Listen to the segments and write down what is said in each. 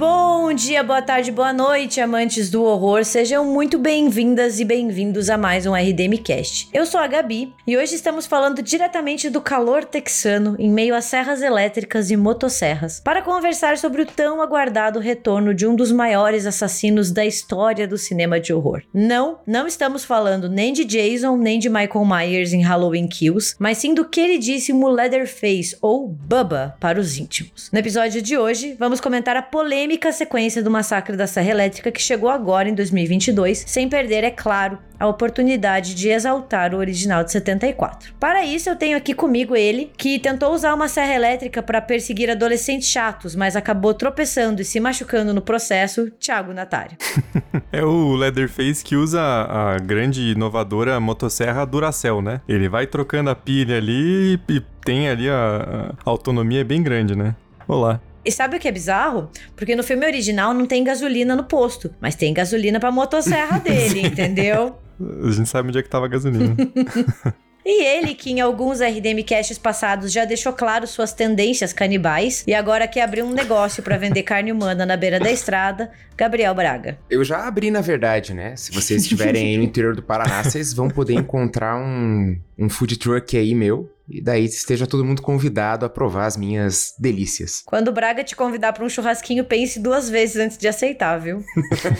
Bom dia, boa tarde, boa noite, amantes do horror. Sejam muito bem-vindas e bem-vindos a mais um RDM Cast. Eu sou a Gabi e hoje estamos falando diretamente do calor texano em meio a serras elétricas e motosserras para conversar sobre o tão aguardado retorno de um dos maiores assassinos da história do cinema de horror. Não, não estamos falando nem de Jason nem de Michael Myers em Halloween Kills, mas sim do queridíssimo Leatherface ou Bubba para os íntimos. No episódio de hoje, vamos comentar a polêmica polêmica sequência do massacre da Serra Elétrica que chegou agora em 2022, sem perder, é claro, a oportunidade de exaltar o original de 74. Para isso, eu tenho aqui comigo ele, que tentou usar uma serra elétrica para perseguir adolescentes chatos, mas acabou tropeçando e se machucando no processo, Thiago Natário. é o Leatherface que usa a grande inovadora motosserra Duracell, né? Ele vai trocando a pilha ali e tem ali a, a autonomia bem grande, né? Olá. E sabe o que é bizarro? Porque no filme original não tem gasolina no posto, mas tem gasolina pra motosserra dele, entendeu? A gente sabe onde é que tava a gasolina. E ele, que em alguns RDM Casts passados já deixou claro suas tendências canibais e agora quer abrir um negócio para vender carne humana na beira da estrada, Gabriel Braga. Eu já abri, na verdade, né? Se vocês estiverem aí no interior do Paraná, vocês vão poder encontrar um, um food truck aí meu, e daí esteja todo mundo convidado a provar as minhas delícias. Quando o Braga te convidar para um churrasquinho, pense duas vezes antes de aceitar, viu?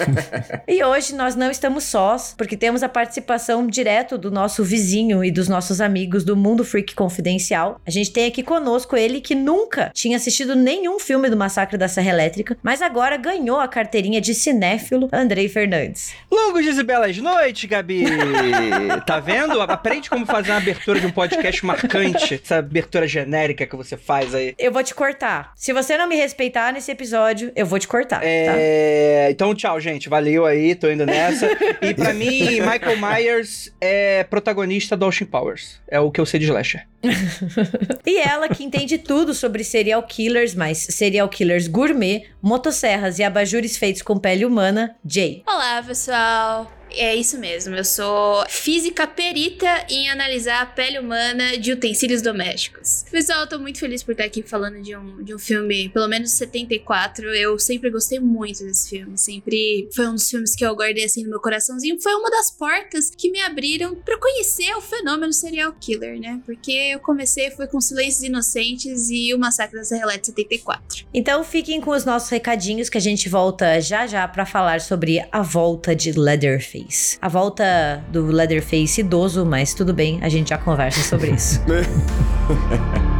e hoje nós não estamos sós, porque temos a participação direto do nosso vizinho e dos nossos amigos do Mundo Freak Confidencial. A gente tem aqui conosco ele que nunca tinha assistido nenhum filme do Massacre da Serra Elétrica, mas agora ganhou a carteirinha de cinéfilo Andrei Fernandes. Longos dias e belas noites, Gabi! tá vendo? Aprende como fazer uma abertura de um podcast marcante essa abertura genérica que você faz aí. Eu vou te cortar. Se você não me respeitar nesse episódio, eu vou te cortar. É... Tá? Então, tchau, gente. Valeu aí, tô indo nessa. e para mim, Michael Myers é protagonista do Ocean Powers. É o que eu sei de slasher. E ela que entende tudo sobre serial killers, mas serial killers gourmet, motosserras e abajures feitos com pele humana, Jay. Olá, pessoal. É isso mesmo, eu sou física perita em analisar a pele humana de utensílios domésticos. Pessoal, eu tô muito feliz por estar aqui falando de um, de um filme, pelo menos 74. Eu sempre gostei muito desse filme, sempre foi um dos filmes que eu guardei assim no meu coraçãozinho. Foi uma das portas que me abriram para conhecer o fenômeno serial killer, né? Porque eu comecei foi com Silêncios Inocentes e o Massacre da Serra Elétrica 74. Então fiquem com os nossos recadinhos que a gente volta já já para falar sobre a volta de Leatherface. Leatherface. A volta do Leatherface idoso, mas tudo bem, a gente já conversa sobre isso.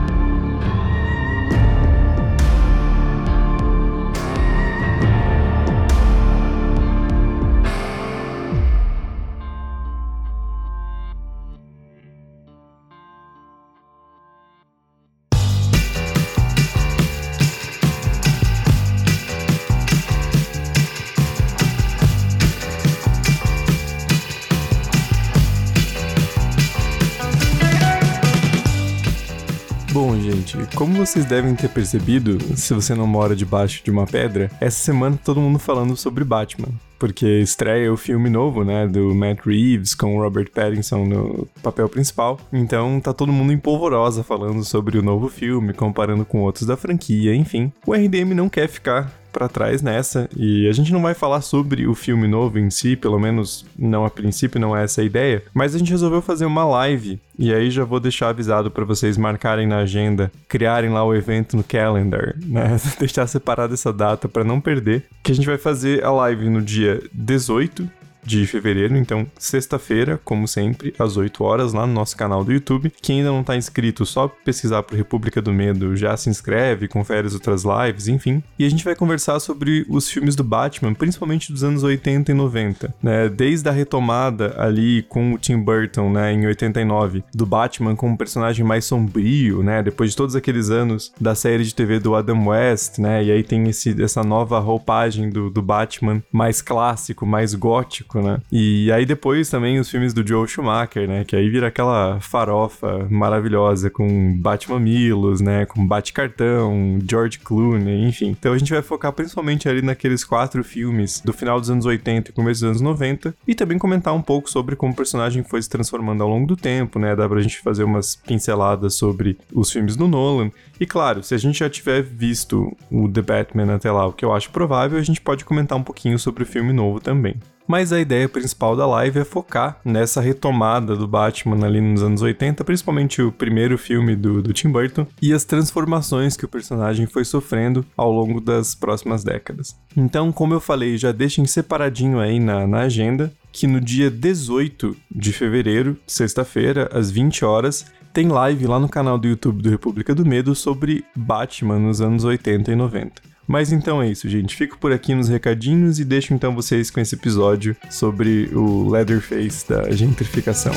como vocês devem ter percebido, se você não mora debaixo de uma pedra, essa semana todo mundo falando sobre Batman porque estreia o filme novo, né, do Matt Reeves com o Robert Pattinson no papel principal. Então tá todo mundo em polvorosa falando sobre o novo filme, comparando com outros da franquia, enfim. O RDM não quer ficar para trás nessa. E a gente não vai falar sobre o filme novo em si, pelo menos não a princípio não é essa a ideia, mas a gente resolveu fazer uma live. E aí já vou deixar avisado para vocês marcarem na agenda, criarem lá o evento no calendar, né? Deixar separada essa data para não perder, que a gente vai fazer a live no dia 18 de fevereiro, então sexta-feira, como sempre, às 8 horas, lá no nosso canal do YouTube. Quem ainda não tá inscrito, só pesquisar por República do Medo, já se inscreve, confere as outras lives, enfim. E a gente vai conversar sobre os filmes do Batman, principalmente dos anos 80 e 90, né? Desde a retomada ali com o Tim Burton, né, em 89, do Batman como um personagem mais sombrio, né, depois de todos aqueles anos da série de TV do Adam West, né, e aí tem esse, essa nova roupagem do, do Batman mais clássico, mais gótico, Né? E aí depois também os filmes do Joel Schumacher, né? Que aí vira aquela farofa maravilhosa com Batmamilos, né? Com Bate-Cartão, George Clooney, enfim. Então a gente vai focar principalmente ali naqueles quatro filmes do final dos anos 80 e começo dos anos 90 e também comentar um pouco sobre como o personagem foi se transformando ao longo do tempo, né? Dá pra gente fazer umas pinceladas sobre os filmes do Nolan. E claro, se a gente já tiver visto o The Batman até lá, o que eu acho provável, a gente pode comentar um pouquinho sobre o filme novo também. Mas a ideia principal da live é focar nessa retomada do Batman ali nos anos 80, principalmente o primeiro filme do, do Tim Burton, e as transformações que o personagem foi sofrendo ao longo das próximas décadas. Então, como eu falei, já deixem separadinho aí na, na agenda que no dia 18 de fevereiro, sexta-feira, às 20 horas, tem live lá no canal do YouTube do República do Medo sobre Batman nos anos 80 e 90. Mas então é isso, gente. Fico por aqui nos recadinhos e deixo então vocês com esse episódio sobre o Leatherface da gentrificação.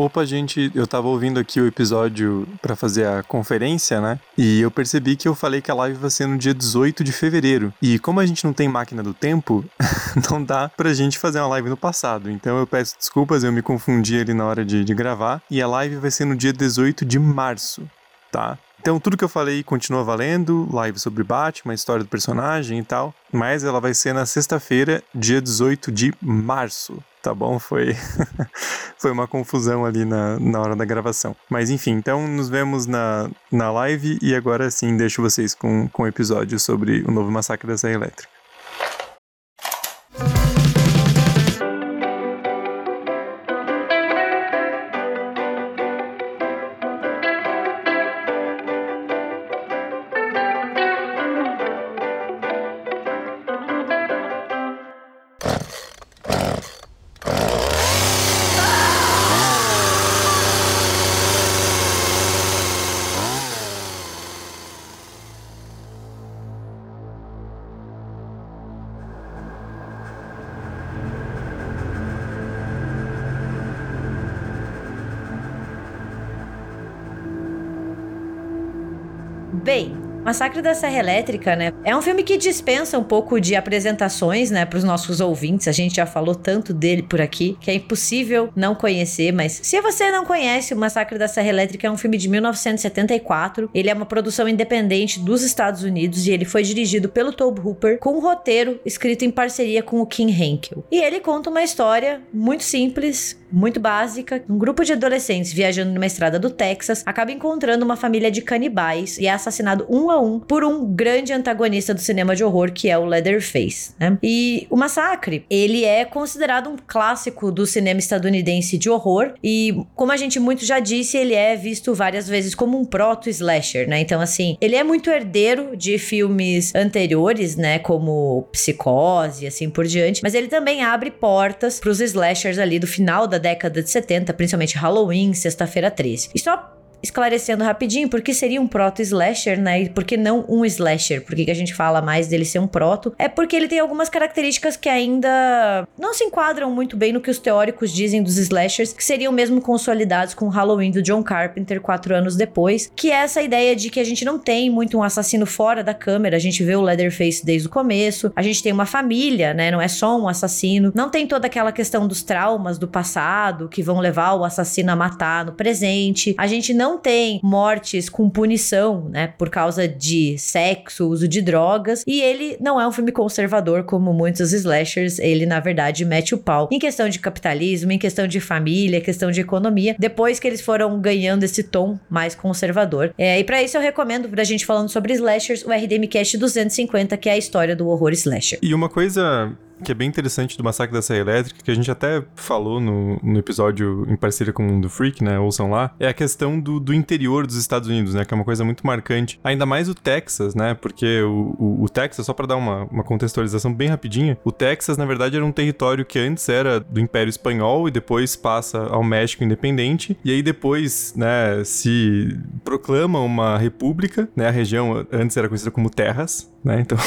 Opa, gente, eu tava ouvindo aqui o episódio para fazer a conferência, né? E eu percebi que eu falei que a live vai ser no dia 18 de fevereiro. E como a gente não tem máquina do tempo, não dá pra gente fazer uma live no passado. Então eu peço desculpas, eu me confundi ali na hora de, de gravar. E a live vai ser no dia 18 de março, tá? Então, tudo que eu falei continua valendo, live sobre Batman, história do personagem e tal, mas ela vai ser na sexta-feira, dia 18 de março, tá bom? Foi, foi uma confusão ali na, na hora da gravação. Mas enfim, então nos vemos na, na live e agora sim deixo vocês com, com o episódio sobre o novo massacre da Serra Elétrica. Massacre da Serra Elétrica, né? É um filme que dispensa um pouco de apresentações, né, para os nossos ouvintes. A gente já falou tanto dele por aqui que é impossível não conhecer, mas se você não conhece, o Massacre da Serra Elétrica é um filme de 1974. Ele é uma produção independente dos Estados Unidos e ele foi dirigido pelo Tobe Hooper com um roteiro escrito em parceria com o Kim Henkel. E ele conta uma história muito simples, muito básica. Um grupo de adolescentes viajando numa estrada do Texas acaba encontrando uma família de canibais e é assassinado um um por um grande antagonista do cinema de horror que é o Leatherface, né? E o massacre, ele é considerado um clássico do cinema estadunidense de horror e, como a gente muito já disse, ele é visto várias vezes como um proto-slasher, né? Então, assim, ele é muito herdeiro de filmes anteriores, né? Como Psicose e assim por diante, mas ele também abre portas para os slashers ali do final da década de 70, principalmente Halloween, Sexta-feira 13. E só esclarecendo rapidinho, por que seria um proto-slasher, né? E por que não um slasher? Por que, que a gente fala mais dele ser um proto? É porque ele tem algumas características que ainda não se enquadram muito bem no que os teóricos dizem dos slashers, que seriam mesmo consolidados com o Halloween do John Carpenter quatro anos depois, que é essa ideia de que a gente não tem muito um assassino fora da câmera, a gente vê o Leatherface desde o começo, a gente tem uma família, né? Não é só um assassino, não tem toda aquela questão dos traumas do passado que vão levar o assassino a matar no presente, a gente não tem mortes com punição, né, por causa de sexo, uso de drogas, e ele não é um filme conservador como muitos slashers, ele na verdade mete o pau em questão de capitalismo, em questão de família, questão de economia, depois que eles foram ganhando esse tom mais conservador. É, e para isso eu recomendo pra gente falando sobre slashers, o RDM Cast 250, que é a história do horror slasher. E uma coisa que é bem interessante do Massacre da Serra Elétrica, que a gente até falou no, no episódio em parceria com o Mundo Freak, né? Ouçam lá, é a questão do, do interior dos Estados Unidos, né? Que é uma coisa muito marcante. Ainda mais o Texas, né? Porque o, o, o Texas, só para dar uma, uma contextualização bem rapidinha, o Texas, na verdade, era um território que antes era do Império Espanhol e depois passa ao México independente. E aí depois, né, se proclama uma república, né? A região antes era conhecida como Terras, né? Então,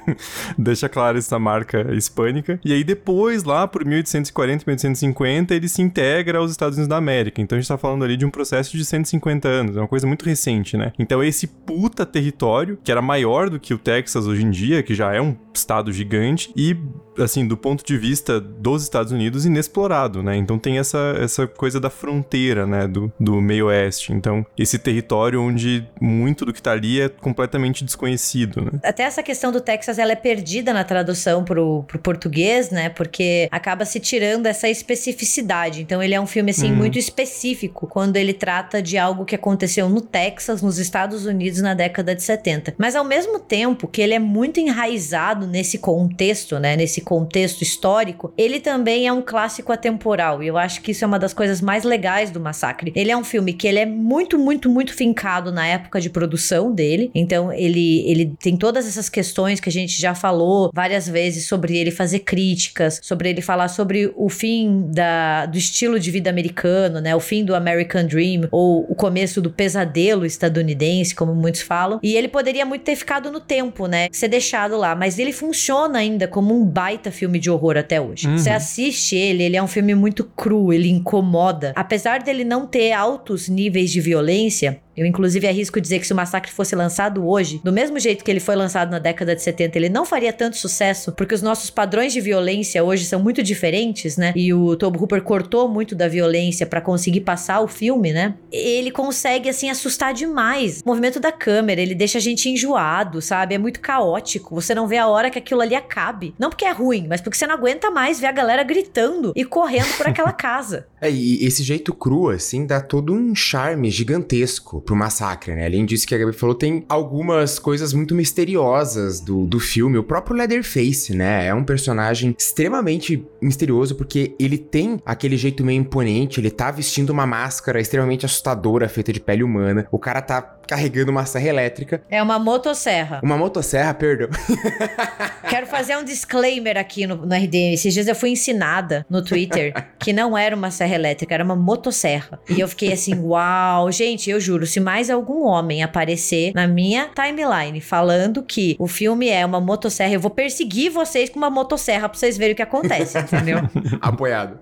deixa claro essa marca hispânica. E aí depois, lá por 1840, 1850, ele se integra aos Estados Unidos da América. Então a gente tá falando ali de um processo de 150 anos, é uma coisa muito recente, né? Então esse puta território, que era maior do que o Texas hoje em dia, que já é um estado gigante, e assim, do ponto de vista dos Estados Unidos, inexplorado, né? Então tem essa, essa coisa da fronteira, né, do, do meio oeste. Então, esse território onde muito do que tá ali é completamente desconhecido, né? Até essa questão do Texas, ela é perdida na tradução pro, pro português, né? Porque acaba se tirando essa especificidade. Então, ele é um filme, assim, Uhum. muito específico quando ele trata de algo que aconteceu no Texas, nos Estados Unidos, na década de 70. Mas, ao mesmo tempo que ele é muito enraizado nesse contexto, né? Nesse contexto histórico, ele também é um clássico atemporal. E eu acho que isso é uma das coisas mais legais do Massacre. Ele é um filme que ele é muito, muito, muito fincado na época de produção dele. Então, ele, ele tem todas essas questões que a gente já falou várias vezes sobre ele fazer críticas, sobre ele falar sobre o fim da, do estilo de vida americano, né? O fim do American Dream, ou o começo do pesadelo estadunidense, como muitos falam. E ele poderia muito ter ficado no tempo, né? Ser deixado lá. Mas ele funciona ainda como um baita filme de horror até hoje. Uhum. Você assiste ele, ele é um filme muito cru, ele incomoda. Apesar dele não ter altos níveis de violência, eu, inclusive, arrisco dizer que se o Massacre fosse lançado hoje, do mesmo jeito que ele foi lançado na década de 70, ele não faria tanto sucesso, porque os nossos padrões de violência hoje são muito diferentes, né? E o Tobe Hooper cortou muito da violência pra conseguir passar o filme, né? Ele consegue, assim, assustar demais. O movimento da câmera, ele deixa a gente enjoado, sabe? É muito caótico. Você não vê a hora que aquilo ali acabe. Não porque é ruim, mas porque você não aguenta mais ver a galera gritando e correndo por aquela casa. É, e esse jeito cru, assim, dá todo um charme gigantesco pro massacre, né? Além disso que a Gabi falou, tem algumas coisas muito misteriosas do, do filme. O próprio Leatherface, né? É um personagem extremamente misterioso porque ele tem aquele jeito meio imponente, ele tá vestindo uma máscara extremamente assustadora feita de pele humana. O cara tá carregando uma serra elétrica. É uma motosserra. Uma motosserra, perdão. Quero fazer um disclaimer aqui no, no RDM. Esses dias eu fui ensinada no Twitter que não era uma serra elétrica, era uma motosserra. E eu fiquei assim, uau. Gente, eu juro, se mais algum homem aparecer na minha timeline falando que o filme é uma motosserra, eu vou perseguir vocês com uma motosserra pra vocês verem o que acontece, entendeu? Apoiado.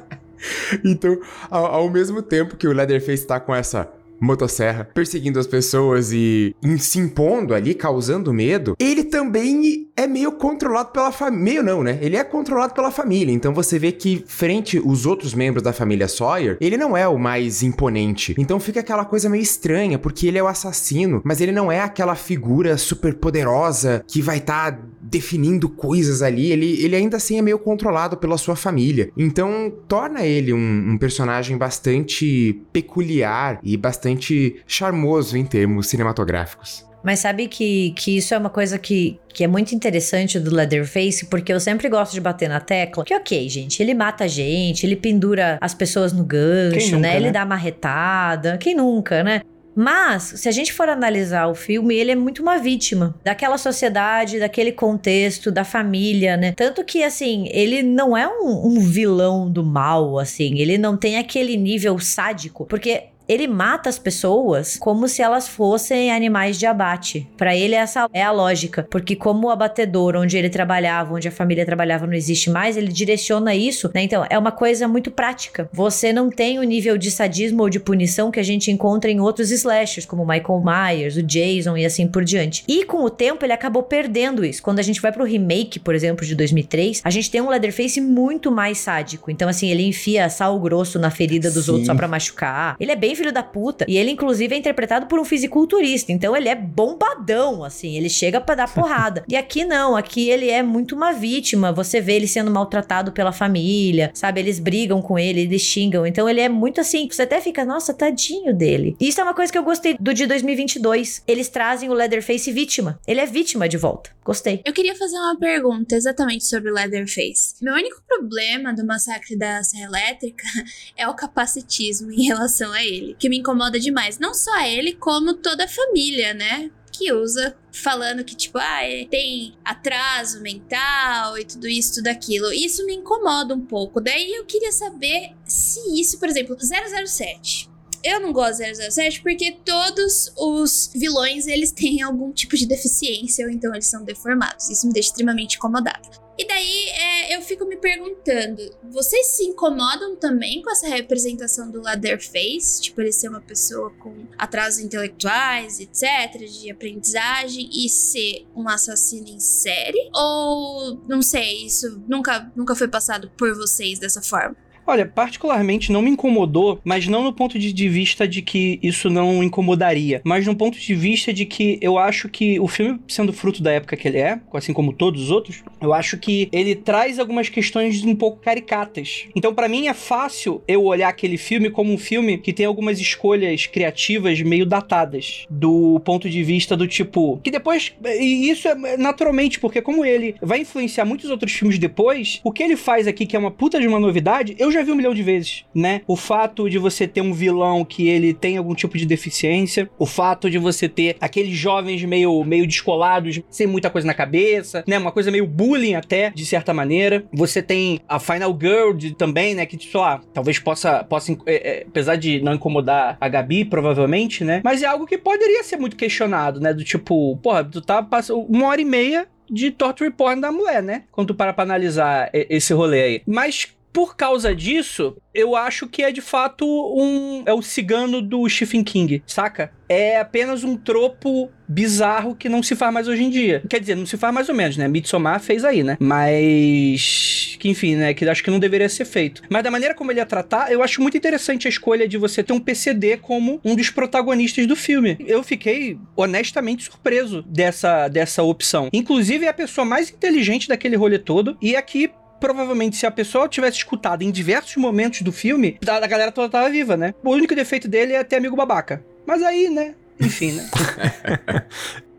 então, ao, ao mesmo tempo que o Leatherface tá com essa motosserra perseguindo as pessoas e se impondo ali, causando medo, ele também é meio controlado pela família. Meio não, né? Ele é controlado pela família. Então você vê que, frente os outros membros da família Sawyer, ele não é o mais imponente. Então fica aquela coisa meio estranha, porque ele é o assassino, mas ele não é aquela figura super poderosa que vai estar definindo coisas ali. Ele, ele ainda assim é meio controlado pela sua família. Então torna ele um, um personagem bastante peculiar e bastante charmoso em termos cinematográficos. Mas sabe que, que isso é uma coisa que, que é muito interessante do Leatherface, porque eu sempre gosto de bater na tecla. Que ok, gente, ele mata a gente, ele pendura as pessoas no gancho, Quem nunca, né? Ele né? dá marretada. Quem nunca, né? Mas, se a gente for analisar o filme, ele é muito uma vítima daquela sociedade, daquele contexto, da família, né? Tanto que, assim, ele não é um, um vilão do mal, assim. Ele não tem aquele nível sádico. Porque ele mata as pessoas como se elas fossem animais de abate. Pra ele essa é a lógica, porque como o abatedor onde ele trabalhava, onde a família trabalhava não existe mais, ele direciona isso, né? Então, é uma coisa muito prática. Você não tem o nível de sadismo ou de punição que a gente encontra em outros slashers, como Michael Myers, o Jason e assim por diante. E com o tempo ele acabou perdendo isso. Quando a gente vai pro remake, por exemplo, de 2003, a gente tem um Leatherface muito mais sádico. Então, assim, ele enfia sal grosso na ferida dos Sim. outros só pra machucar. Ele é bem filho da puta. E ele, inclusive, é interpretado por um fisiculturista. Então, ele é bombadão, assim. Ele chega pra dar porrada. e aqui não. Aqui ele é muito uma vítima. Você vê ele sendo maltratado pela família, sabe? Eles brigam com ele, eles xingam. Então, ele é muito assim. Você até fica, nossa, tadinho dele. E isso é uma coisa que eu gostei do de 2022. Eles trazem o Leatherface vítima. Ele é vítima de volta. Gostei. Eu queria fazer uma pergunta exatamente sobre Leatherface. Meu único problema do massacre da Serra Elétrica é o capacitismo em relação a ele, que me incomoda demais. Não só ele, como toda a família, né? Que usa falando que, tipo, ah, tem atraso mental e tudo isso, tudo aquilo. Isso me incomoda um pouco. Daí eu queria saber se isso, por exemplo, 007. Eu não gosto de 007 porque todos os vilões eles têm algum tipo de deficiência ou então eles são deformados. Isso me deixa extremamente incomodada. E daí é, eu fico me perguntando: vocês se incomodam também com essa representação do Leatherface? Tipo, ele ser uma pessoa com atrasos intelectuais, etc., de aprendizagem, e ser um assassino em série? Ou não sei, isso nunca, nunca foi passado por vocês dessa forma? Olha, particularmente não me incomodou, mas não no ponto de, vista de que isso não incomodaria, mas no ponto de vista de que eu acho que o filme, sendo fruto da época que ele é, assim como todos os outros, eu acho que ele traz algumas questões um pouco caricatas. Então, para mim, é fácil eu olhar aquele filme como um filme que tem algumas escolhas criativas meio datadas, do ponto de vista do tipo. Que depois. E isso é naturalmente, porque como ele vai influenciar muitos outros filmes depois, o que ele faz aqui, que é uma puta de uma novidade, eu já já vi um milhão de vezes, né? O fato de você ter um vilão que ele tem algum tipo de deficiência, o fato de você ter aqueles jovens meio, meio descolados, sem muita coisa na cabeça, né? Uma coisa meio bullying até, de certa maneira. Você tem a Final Girl de, também, né? Que, sei lá, talvez possa, possa é, é, apesar de não incomodar a Gabi, provavelmente, né? Mas é algo que poderia ser muito questionado, né? Do tipo, porra, tu tá passando uma hora e meia de torture porn da mulher, né? Quando tu para pra analisar esse rolê aí. Mas por causa disso, eu acho que é de fato um. É o cigano do Stephen King, saca? É apenas um tropo bizarro que não se faz mais hoje em dia. Quer dizer, não se faz mais ou menos, né? Midsommar fez aí, né? Mas. Que enfim, né? Que acho que não deveria ser feito. Mas da maneira como ele ia tratar, eu acho muito interessante a escolha de você ter um PCD como um dos protagonistas do filme. Eu fiquei honestamente surpreso dessa, dessa opção. Inclusive, é a pessoa mais inteligente daquele rolê todo. E aqui provavelmente se a pessoa tivesse escutado em diversos momentos do filme, a galera toda tava viva, né? O único defeito dele é ter amigo babaca. Mas aí, né? Enfim, né?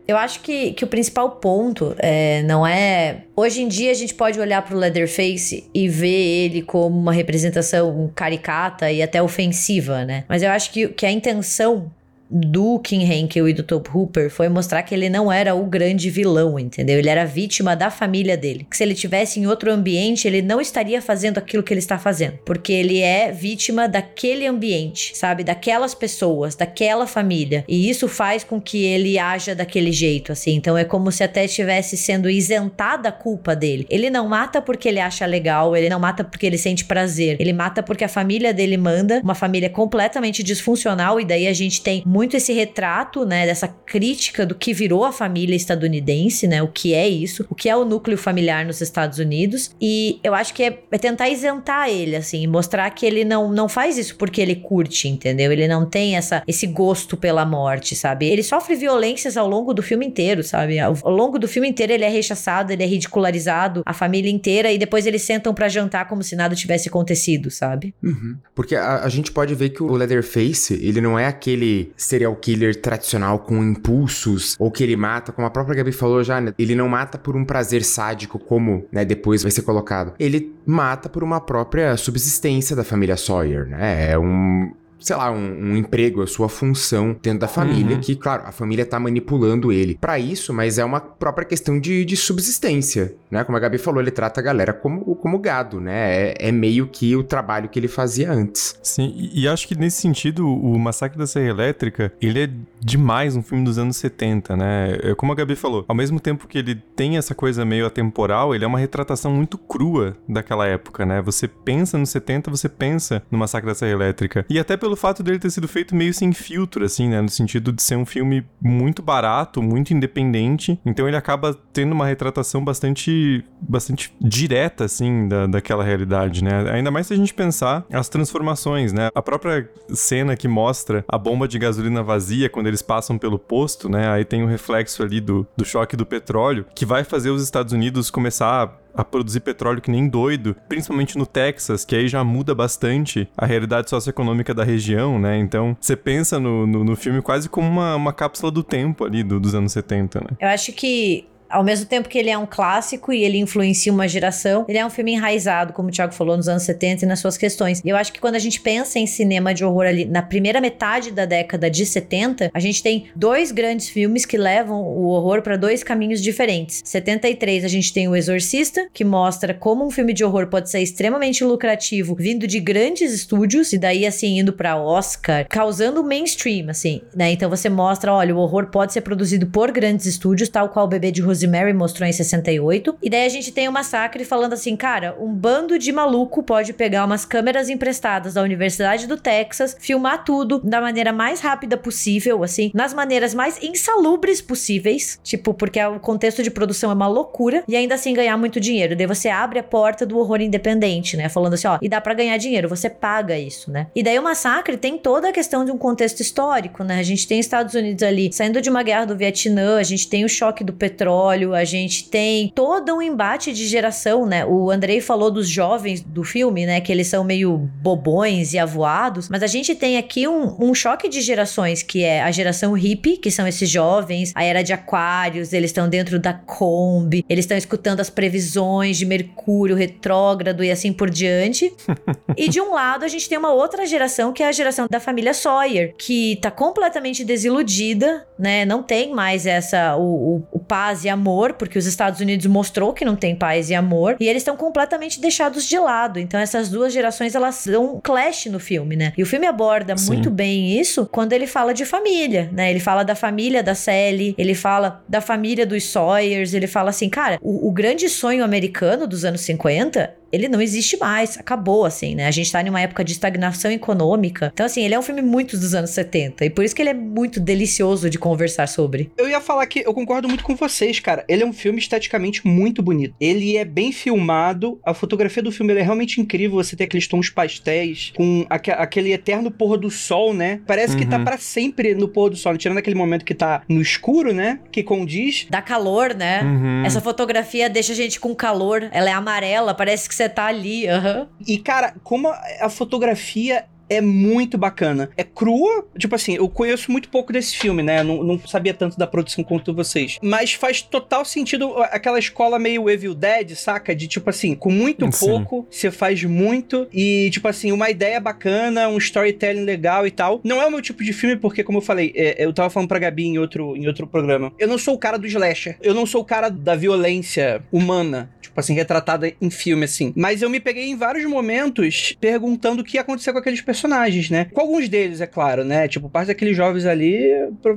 Eu acho que, que o principal ponto é, não é. Hoje em dia a gente pode olhar pro Leatherface e ver ele como uma representação caricata e até ofensiva, né? Mas eu acho que, que a intenção do Kim Henkel e do Top Hooper foi mostrar que ele não era o grande vilão, entendeu? Ele era vítima da família dele. Que se ele tivesse em outro ambiente, ele não estaria fazendo aquilo que ele está fazendo, porque ele é vítima daquele ambiente, sabe? Daquelas pessoas, daquela família. E isso faz com que ele haja daquele jeito, assim. Então é como se até estivesse sendo isentada a culpa dele. Ele não mata porque ele acha legal, ele não mata porque ele sente prazer. Ele mata porque a família dele manda, uma família completamente disfuncional e daí a gente tem muito muito esse retrato, né, dessa crítica do que virou a família estadunidense, né, o que é isso, o que é o núcleo familiar nos Estados Unidos. E eu acho que é, é tentar isentar ele, assim, mostrar que ele não, não faz isso porque ele curte, entendeu? Ele não tem essa, esse gosto pela morte, sabe? Ele sofre violências ao longo do filme inteiro, sabe? Ao, longo do filme inteiro ele é rechaçado, ele é ridicularizado, a família inteira, e depois eles sentam para jantar como se nada tivesse acontecido, sabe? Uhum. Porque a, a gente pode ver que o Leatherface, ele não é aquele serial killer tradicional com impulsos, ou que ele mata, como a própria Gabi falou já, né? ele não mata por um prazer sádico, como né, depois vai ser colocado. Ele mata por uma própria subsistência da família Sawyer, né? É um sei lá, um, um, emprego, a sua função dentro da família, uhum. que, claro, a família tá manipulando ele para isso, mas é uma própria questão de, de, subsistência, né? Como a Gabi falou, ele trata a galera como, como gado, né? É, é meio que o trabalho que ele fazia antes. Sim, e, e acho que nesse sentido, o Massacre da Serra Elétrica, ele é demais um filme dos anos 70, né? É, como a Gabi falou, ao mesmo tempo que ele tem essa coisa meio atemporal, ele é uma retratação muito crua daquela época, né? Você pensa nos 70, você pensa no Massacre da Serra Elétrica. E até pelo pelo fato dele ter sido feito meio sem filtro, assim, né? No sentido de ser um filme muito barato, muito independente. Então ele acaba tendo uma retratação bastante, bastante direta, assim, da, daquela realidade, né? Ainda mais se a gente pensar as transformações, né? A própria cena que mostra a bomba de gasolina vazia quando eles passam pelo posto, né? Aí tem o um reflexo ali do, do choque do petróleo, que vai fazer os Estados Unidos começar a produzir petróleo que nem doido, principalmente no Texas, que aí já muda bastante a realidade socioeconômica da região, né? Então, você pensa no, no, no filme quase como uma, uma cápsula do tempo ali do, dos anos 70, né? Eu acho que ao mesmo tempo que ele é um clássico e ele influencia uma geração, ele é um filme enraizado, como o Thiago falou, nos anos 70 e nas suas questões. E eu acho que quando a gente pensa em cinema de horror ali na primeira metade da década de 70, a gente tem dois grandes filmes que levam o horror para dois caminhos diferentes. 73 a gente tem O Exorcista, que mostra como um filme de horror pode ser extremamente lucrativo, vindo de grandes estúdios e daí assim indo para Oscar, causando mainstream assim, né? Então você mostra, olha, o horror pode ser produzido por grandes estúdios, tal qual o Bebê de Rosemary Rosemary mostrou em 68. E daí a gente tem o massacre falando assim, cara, um bando de maluco pode pegar umas câmeras emprestadas da Universidade do Texas, filmar tudo da maneira mais rápida possível, assim, nas maneiras mais insalubres possíveis, tipo, porque o contexto de produção é uma loucura, e ainda assim ganhar muito dinheiro. Daí você abre a porta do horror independente, né? Falando assim, ó, e dá para ganhar dinheiro, você paga isso, né? E daí o massacre tem toda a questão de um contexto histórico, né? A gente tem Estados Unidos ali saindo de uma guerra do Vietnã, a gente tem o choque do petróleo, a gente tem todo um embate de geração, né? O Andrei falou dos jovens do filme, né? Que eles são meio bobões e avoados, mas a gente tem aqui um, um choque de gerações, que é a geração hippie, que são esses jovens, a era de aquários, eles estão dentro da Kombi, eles estão escutando as previsões de Mercúrio retrógrado e assim por diante. e de um lado, a gente tem uma outra geração, que é a geração da família Sawyer, que tá completamente desiludida, né? Não tem mais essa o, o, o paz e amor, porque os Estados Unidos mostrou que não tem paz e amor, e eles estão completamente deixados de lado. Então essas duas gerações elas dão um clash no filme, né? E o filme aborda Sim. muito bem isso quando ele fala de família, né? Ele fala da família da Sally, ele fala da família dos Sawyers, ele fala assim, cara, o, o grande sonho americano dos anos 50 ele não existe mais, acabou, assim, né? A gente tá numa época de estagnação econômica. Então, assim, ele é um filme muito dos anos 70. E por isso que ele é muito delicioso de conversar sobre. Eu ia falar que eu concordo muito com vocês, cara. Ele é um filme esteticamente muito bonito. Ele é bem filmado, a fotografia do filme é realmente incrível. Você tem aqueles tons pastéis, com aqu aquele eterno pôr do sol, né? Parece uhum. que tá uhum. para sempre no pôr do sol, tirando aquele momento que tá no escuro, né? Que condiz. Dá calor, né? Uhum. Essa fotografia deixa a gente com calor. Ela é amarela, parece que você tá ali. Uhum. E, cara, como a fotografia é muito bacana. É crua, tipo assim, eu conheço muito pouco desse filme, né? Não, não sabia tanto da produção quanto vocês. Mas faz total sentido aquela escola meio Evil Dead, saca? De tipo assim, com muito Sim. pouco, você faz muito. E, tipo assim, uma ideia bacana, um storytelling legal e tal. Não é o meu tipo de filme, porque, como eu falei, é, eu tava falando pra Gabi em outro, em outro programa. Eu não sou o cara do slasher. Eu não sou o cara da violência humana tipo assim, retratada em filme, assim. Mas eu me peguei em vários momentos perguntando o que ia acontecer com aqueles personagens, né? Com alguns deles, é claro, né? Tipo, parte daqueles jovens ali,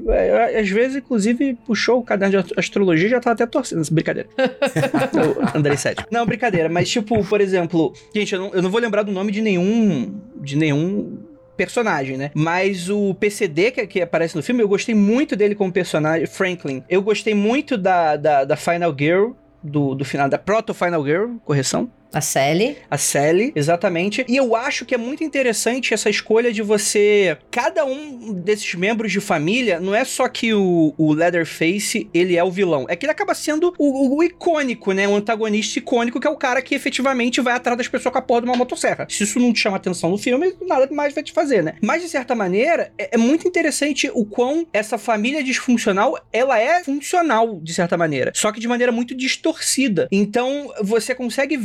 é, às vezes, inclusive, puxou o caderno de astrologia e já tava até torcendo brincadeira. o Andrei Sete. Não, brincadeira, mas tipo, por exemplo, gente, eu não, eu não vou lembrar do nome de nenhum. de nenhum personagem, né? Mas o PCD que, que, aparece no filme, eu gostei muito dele como personagem, Franklin. Eu gostei muito da, da, da Final Girl, do, do final da Proto Final Girl, correção. A Sally. A Sally, exatamente. E eu acho que é muito interessante essa escolha de você. Cada um desses membros de família, não é só que o, o Leatherface ele é o vilão, é que ele acaba sendo o, o, o, icônico, né? O antagonista icônico, que é o cara que efetivamente vai atrás das pessoas com a porra de uma motosserra. Se isso não te chama atenção no filme, nada mais vai te fazer, né? Mas de certa maneira, é, é muito interessante o quão essa família disfuncional ela é funcional, de certa maneira. Só que de maneira muito distorcida. Então você consegue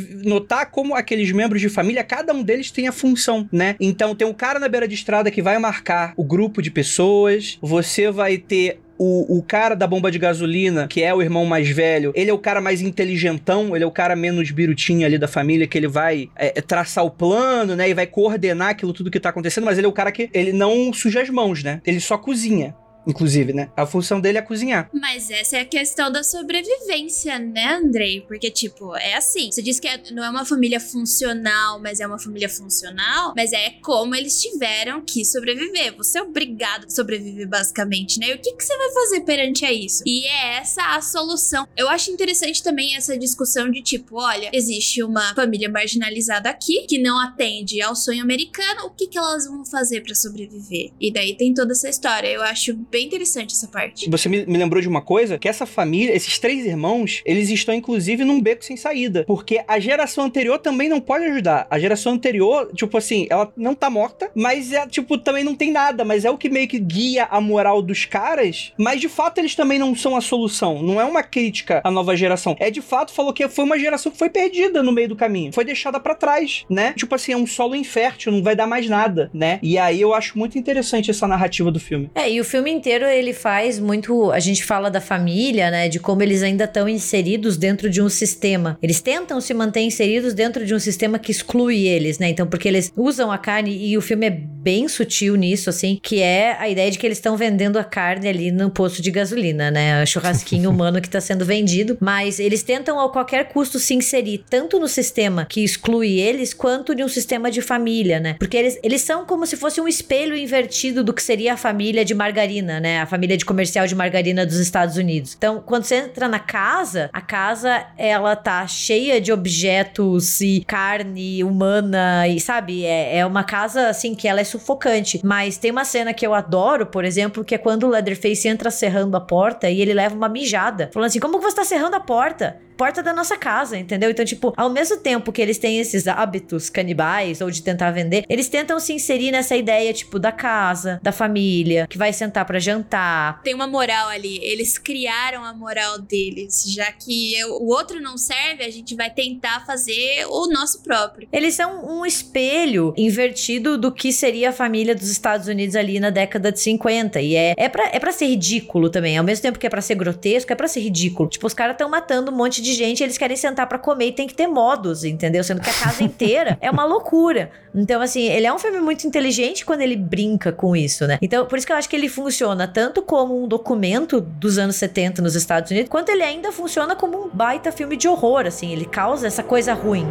como aqueles membros de família, cada um deles tem a função, né? Então tem um cara na beira de estrada que vai marcar o grupo de pessoas, você vai ter o, o, cara da bomba de gasolina, que é o irmão mais velho, ele é o cara mais inteligentão, ele é o cara menos birutinho ali da família, que ele vai é, é, traçar o plano, né? E vai coordenar aquilo tudo que tá acontecendo, mas ele é o cara que ele não suja as mãos, né? Ele só cozinha inclusive, né? A função dele é cozinhar. Mas essa é a questão da sobrevivência, né, Andrei? Porque, tipo, é assim. Você diz que é, não é uma família funcional, mas é uma família funcional, mas é como eles tiveram que sobreviver. Você é obrigado a sobreviver, basicamente, né? E o que, que você vai fazer perante a isso? E é essa a solução. Eu acho interessante também essa discussão de, tipo, olha, existe uma família marginalizada aqui que não atende ao sonho americano, o que, que elas vão fazer para sobreviver? E daí tem toda essa história. Eu acho bem interessante essa parte. Você me, me, lembrou de uma coisa, que essa família, esses três irmãos, eles estão inclusive num beco sem saída, porque a geração anterior também não pode ajudar. A geração anterior, tipo assim, ela não tá morta, mas é, tipo, também não tem nada, mas é o que meio que guia a moral dos caras, mas de fato eles também não são a solução. Não é uma crítica à nova geração. É de fato, falou que foi uma geração que foi perdida no meio do caminho, foi deixada para trás, né? Tipo assim, é um solo infértil, não vai dar mais nada, né? E aí eu acho muito interessante essa narrativa do filme. É, e o filme inteiro ele faz muito. A gente fala da família, né? De como eles ainda estão inseridos dentro de um sistema. Eles tentam se manter inseridos dentro de um sistema que exclui eles, né? Então, porque eles usam a carne e o filme é bem sutil nisso, assim, que é a ideia de que eles estão vendendo a carne ali no posto de gasolina, né? O churrasquinho humano que está sendo vendido. Mas eles tentam a qualquer custo se inserir tanto no sistema que exclui eles, quanto de um sistema de família, né? Porque eles, eles são como se fosse um espelho invertido do que seria a família de margarina, né? A família de comercial de margarina dos Estados Unidos. Então, quando você entra na casa, a casa ela tá cheia de objetos e carne humana e sabe, é, é uma casa assim que ela é sufocante. Mas tem uma cena que eu adoro, por exemplo, que é quando o Leatherface entra serrando a porta e ele leva uma mijada, falando assim: "Como você tá serrando a porta?" porta da nossa casa, entendeu? Então, tipo, ao mesmo tempo que eles têm esses hábitos canibais ou de tentar vender, eles tentam se inserir nessa ideia, tipo, da casa, da família, que vai sentar para jantar. Tem uma moral ali. Eles criaram a moral deles. Já que eu, o outro não serve, a gente vai tentar fazer o nosso próprio. Eles são um espelho invertido do que seria a família dos Estados Unidos ali na década de 50. E é, é, pra, é pra ser ridículo também. Ao mesmo tempo que é pra ser grotesco, é pra ser ridículo. Tipo, os caras estão matando um monte de gente, eles querem sentar para comer e tem que ter modos, entendeu? Sendo que a casa inteira é uma loucura. Então, assim, ele é um filme muito inteligente quando ele brinca com isso, né? Então, por isso que eu acho que ele funciona tanto como um documento dos anos 70 nos Estados Unidos, quanto ele ainda funciona como um baita filme de horror, assim, ele causa essa coisa ruim.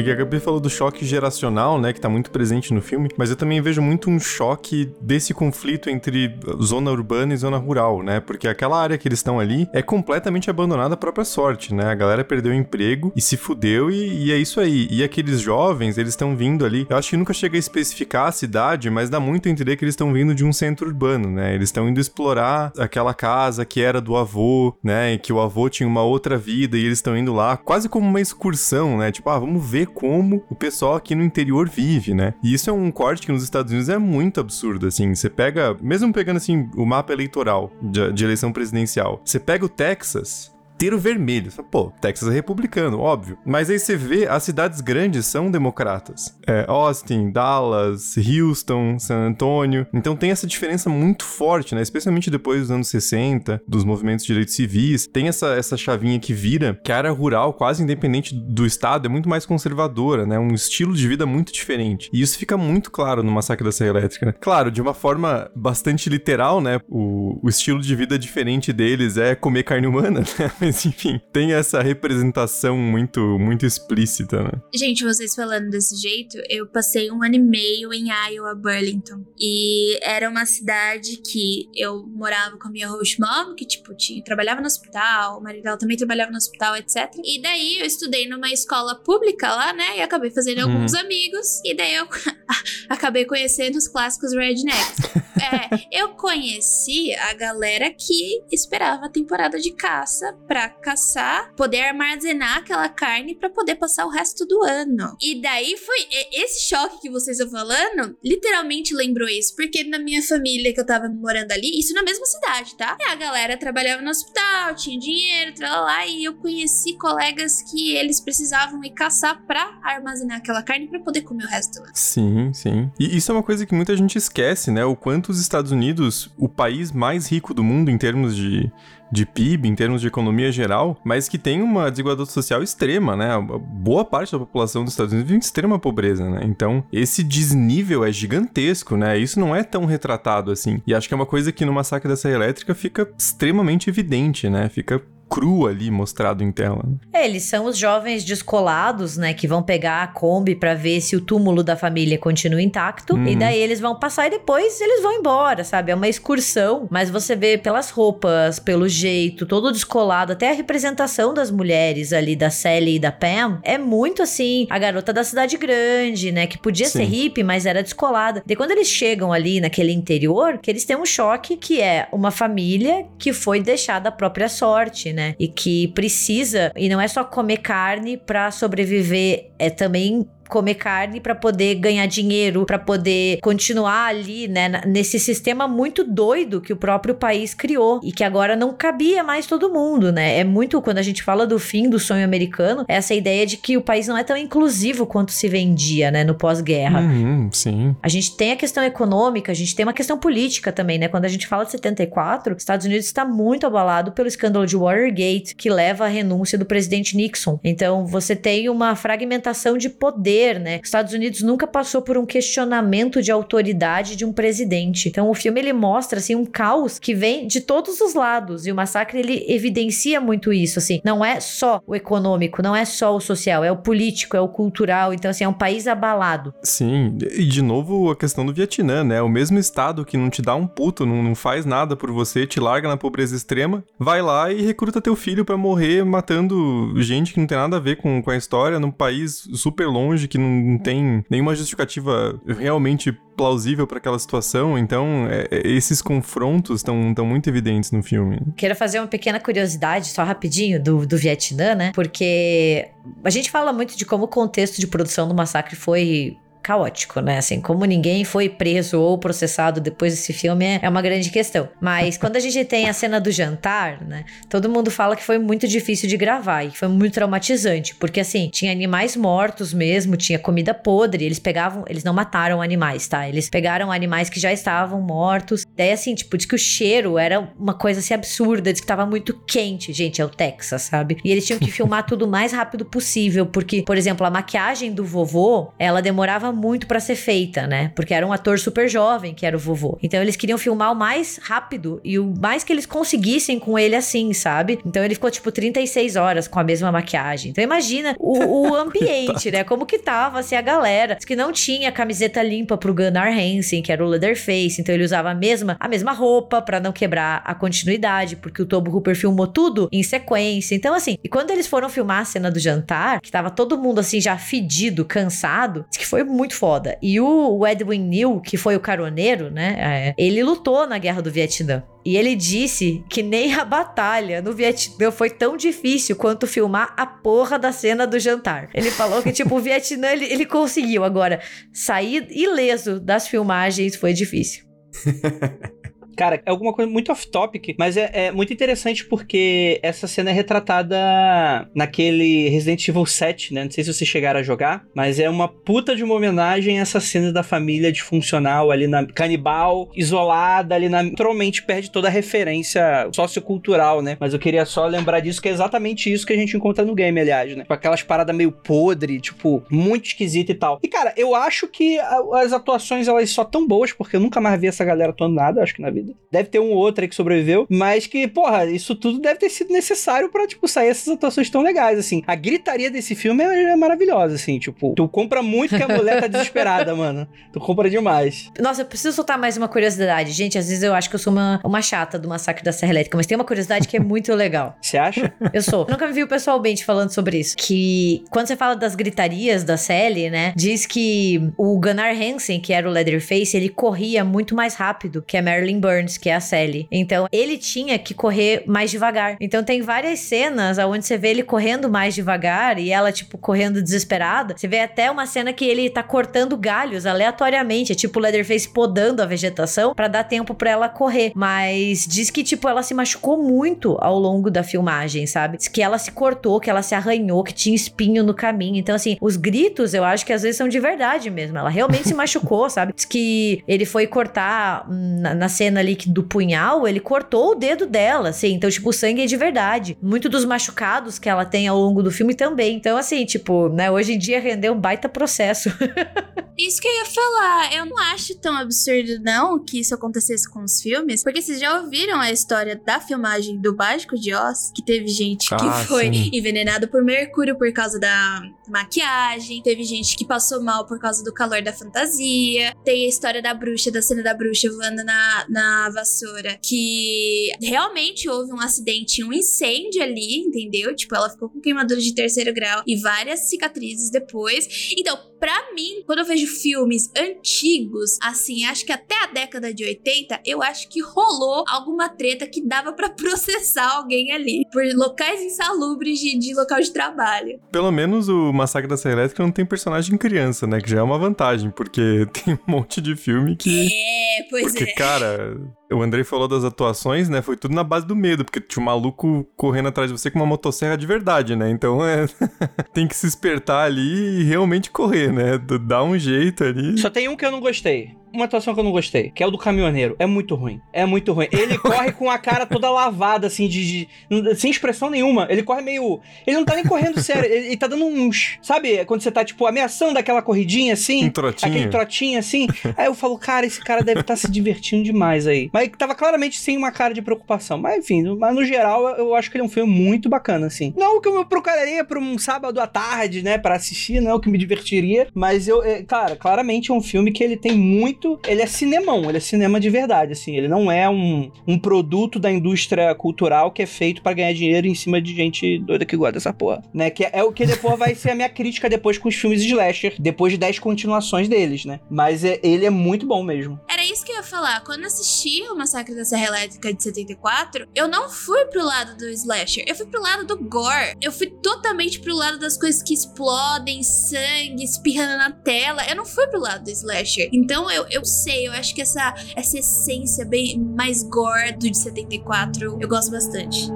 E a Gabi falou do choque geracional, né, que tá muito presente no filme, mas eu também vejo muito um choque desse conflito entre zona urbana e zona rural, né? Porque aquela área que eles estão ali é completamente abandonada à própria sorte, né? A galera perdeu o emprego e se fudeu e, e é isso aí. E aqueles jovens, eles estão vindo ali. Eu acho que nunca cheguei a especificar a cidade, mas dá muito a entender que eles estão vindo de um centro urbano, né? Eles estão indo explorar aquela casa que era do avô, né? E que o avô tinha uma outra vida e eles estão indo lá quase como uma excursão, né? Tipo, ah, vamos ver como o pessoal aqui no interior vive, né? E isso é um corte que nos Estados Unidos é muito absurdo, assim. Você pega, mesmo pegando assim o mapa eleitoral de, de eleição presidencial, você pega o Texas, inteiro vermelho. Pô, Texas é republicano, óbvio. Mas aí você vê, as cidades grandes são democratas. É, Austin, Dallas, Houston, San Antonio. Então tem essa diferença muito forte, né? Especialmente depois dos anos 60, dos movimentos de direitos civis. Tem essa, essa chavinha que vira que a área rural, quase independente do estado, é muito mais conservadora, né? Um estilo de vida muito diferente. E isso fica muito claro no Massacre da Serra Elétrica. Né? Claro, de uma forma bastante literal, né? O, o estilo de vida diferente deles é comer carne humana, né? Mas enfim, tem essa representação muito, muito explícita, né? Gente, vocês falando desse jeito, eu passei um ano e meio em Iowa, Burlington. E era uma cidade que eu morava com a minha host mom, que, tipo, tinha, trabalhava no hospital, o marido dela também trabalhava no hospital, etc. E daí eu estudei numa escola pública lá, né? E acabei fazendo uhum. alguns amigos. E daí eu acabei conhecendo os clássicos rednecks. é, eu conheci a galera que esperava a temporada de caça pra para caçar, poder armazenar aquela carne para poder passar o resto do ano. E daí foi esse choque que vocês estão falando, literalmente lembrou isso, porque na minha família que eu tava morando ali, isso na mesma cidade, tá? E a galera trabalhava no hospital, tinha dinheiro, lá e eu conheci colegas que eles precisavam ir caçar para armazenar aquela carne para poder comer o resto do ano. Sim, sim. E isso é uma coisa que muita gente esquece, né? O quanto os Estados Unidos, o país mais rico do mundo em termos de de PIB, em termos de economia geral, mas que tem uma desigualdade social extrema, né? Boa parte da população dos Estados Unidos vive em extrema pobreza, né? Então, esse desnível é gigantesco, né? Isso não é tão retratado assim. E acho que é uma coisa que no massacre Serra Elétrica fica extremamente evidente, né? Fica cru ali mostrado em tela. É, eles são os jovens descolados, né, que vão pegar a Kombi para ver se o túmulo da família continua intacto, uhum. e daí eles vão passar e depois eles vão embora, sabe? É uma excursão, mas você vê pelas roupas, pelo jeito, todo descolado, até a representação das mulheres ali, da Sally e da Pam, é muito assim, a garota da cidade grande, né, que podia Sim. ser hippie, mas era descolada. E quando eles chegam ali naquele interior, que eles têm um choque que é uma família que foi deixada à própria sorte, né? Né? E que precisa, e não é só comer carne para sobreviver, é também comer carne para poder ganhar dinheiro, para poder continuar ali, né, nesse sistema muito doido que o próprio país criou e que agora não cabia mais todo mundo, né? É muito quando a gente fala do fim do sonho americano, essa ideia de que o país não é tão inclusivo quanto se vendia, né, no pós-guerra. Uhum, sim. A gente tem a questão econômica, a gente tem uma questão política também, né? Quando a gente fala de 74, os Estados Unidos está muito abalado pelo escândalo de Watergate, que leva à renúncia do presidente Nixon. Então, você tem uma fragmentação de poder, né? Os Estados Unidos nunca passou por um questionamento de autoridade de um presidente. Então, o filme ele mostra assim um caos que vem de todos os lados e o massacre ele evidencia muito isso, assim. Não é só o econômico, não é só o social, é o político, é o cultural. Então, assim, é um país abalado. Sim, e de novo a questão do Vietnã, né? O mesmo estado que não te dá um puto, não, não faz nada por você, te larga na pobreza extrema, vai lá e recruta teu filho para morrer matando gente que não tem nada a ver com, com a história num país super longe que não tem nenhuma justificativa realmente plausível para aquela situação. Então, é, é, esses confrontos estão muito evidentes no filme. Quero fazer uma pequena curiosidade, só rapidinho, do, do Vietnã, né? Porque a gente fala muito de como o contexto de produção do massacre foi caótico, né? Assim, como ninguém foi preso ou processado depois desse filme é, é uma grande questão. Mas quando a gente tem a cena do jantar, né? Todo mundo fala que foi muito difícil de gravar e foi muito traumatizante, porque assim, tinha animais mortos mesmo, tinha comida podre, eles pegavam, eles não mataram animais, tá? Eles pegaram animais que já estavam mortos. Daí assim, tipo, diz que o cheiro era uma coisa assim absurda, diz que tava muito quente, gente, é o Texas, sabe? E eles tinham que filmar tudo o mais rápido possível, porque, por exemplo, a maquiagem do vovô, ela demorava muito para ser feita, né? Porque era um ator super jovem que era o vovô. Então eles queriam filmar o mais rápido e o mais que eles conseguissem com ele assim, sabe? Então ele ficou tipo 36 horas com a mesma maquiagem. Então imagina o, o ambiente, né? Como que tava assim a galera. que não tinha camiseta limpa pro Gunnar Hansen, que era o Leatherface, então ele usava a mesma a mesma roupa para não quebrar a continuidade, porque o Tobo Hooper filmou tudo em sequência. Então assim, e quando eles foram filmar a cena do jantar, que tava todo mundo assim já fedido, cansado, que foi muito muito foda. E o Edwin Neal, que foi o caroneiro, né? É, ele lutou na guerra do Vietnã. E ele disse que nem a batalha no Vietnã foi tão difícil quanto filmar a porra da cena do jantar. Ele falou que, tipo, o Vietnã ele, ele conseguiu. Agora, sair ileso das filmagens foi difícil. Cara, é alguma coisa muito off-topic, mas é, é, muito interessante porque essa cena é retratada naquele Resident Evil 7, né? Não sei se vocês chegaram a jogar, mas é uma puta de uma homenagem a essa cena da família disfuncional ali na canibal, isolada ali na. Naturalmente perde toda a referência sociocultural, né? Mas eu queria só lembrar disso, que é exatamente isso que a gente encontra no game, aliás, né? Com aquelas paradas meio podre, tipo, muito esquisita e tal. E, cara, eu acho que as atuações elas só tão boas, porque eu nunca mais vi essa galera atuando nada, acho que na vida. Deve ter um outro aí que sobreviveu, mas que, porra, isso tudo deve ter sido necessário para tipo, sair essas atuações tão legais, assim. A gritaria desse filme é, é maravilhosa, assim, tipo, tu compra muito que a mulher tá desesperada, mano. Tu compra demais. Nossa, eu preciso soltar mais uma curiosidade. Gente, às vezes eu acho que eu sou uma, uma chata do massacre da Serra Elétrica, mas tem uma curiosidade que é muito legal. Você acha? Eu sou. Eu nunca vi o pessoalmente falando sobre isso. Que quando você fala das gritarias da Sally, né, diz que o Gunnar Hansen, que era o Leatherface, ele corria muito mais rápido que a Marilyn Burns Burns, que é a Sally. Então, ele tinha que correr mais devagar. Então, tem várias cenas onde você vê ele correndo mais devagar e ela, tipo, correndo desesperada. Você vê até uma cena que ele tá cortando galhos aleatoriamente, é tipo o Leatherface podando a vegetação para dar tempo para ela correr. Mas diz que, tipo, ela se machucou muito ao longo da filmagem, sabe? Diz que ela se cortou, que ela se arranhou, que tinha espinho no caminho. Então, assim, os gritos eu acho que às vezes são de verdade mesmo. Ela realmente se machucou, sabe? Diz que ele foi cortar na, na cena ali ali do punhal, ele cortou o dedo dela, assim. Então, tipo, o sangue é de verdade. Muito dos machucados que ela tem ao longo do filme também. Então, assim, tipo, né, hoje em dia rendeu um baita processo. isso que eu ia falar. Eu não acho tão absurdo, não, que isso acontecesse com os filmes. Porque vocês já ouviram a história da filmagem do Básico de Oz? Que teve gente que ah, foi sim. envenenado por mercúrio por causa da maquiagem. Teve gente que passou mal por causa do calor da fantasia. Tem a história da bruxa, da cena da bruxa voando na, na vassoura que realmente houve um acidente, um incêndio ali, entendeu? Tipo, ela ficou com queimadura de terceiro grau e várias cicatrizes depois. Então, pra mim, quando eu vejo filmes antigos, assim, acho que até a década de 80, eu acho que rolou alguma treta que dava para processar alguém ali por locais insalubres de, de local de trabalho. Pelo menos o Massacre da Serra Elétrica não tem personagem criança, né? Que já é uma vantagem, porque tem um monte de filme que. É, pois porque, é. cara, o Andrei falou das atuações, né? Foi tudo na base do medo, porque tinha um maluco correndo atrás de você com uma motosserra de verdade, né? Então é. tem que se espertar ali e realmente correr, né? Dar um jeito ali. Só tem um que eu não gostei uma atuação que eu não gostei, que é o do caminhoneiro. É muito ruim. É muito ruim. Ele corre com a cara toda lavada, assim, de, de, sem expressão nenhuma. Ele corre meio. Ele não tá nem correndo sério. Ele, ele tá dando uns. Sabe, quando você tá, tipo, ameaçando aquela corridinha assim? Um trotinho. Aquele trotinho assim. aí eu falo, cara, esse cara deve estar tá se divertindo demais aí. Mas tava claramente sem uma cara de preocupação. Mas enfim, mas no geral eu acho que ele é um filme muito bacana, assim. Não que eu me procuraria pra um sábado à tarde, né, para assistir, não que me divertiria. Mas eu, é, cara, claramente é um filme que ele tem muito muito. Ele é cinemão, ele é cinema de verdade, assim. Ele não é um, um produto da indústria cultural que é feito para ganhar dinheiro em cima de gente doida que gosta dessa porra. Né? Que é, é o que depois vai ser a minha crítica depois com os filmes slasher, depois de 10 continuações deles, né? Mas é, ele é muito bom mesmo. Era isso que eu ia falar. Quando assisti o Massacre da Serra Elétrica de 74, eu não fui pro lado do slasher, eu fui pro lado do gore. Eu fui totalmente pro lado das coisas que explodem, sangue, espirrando na tela. Eu não fui pro lado do slasher. Então eu, eu sei, eu acho que essa, essa essência bem mais gore do de 74 eu gosto bastante.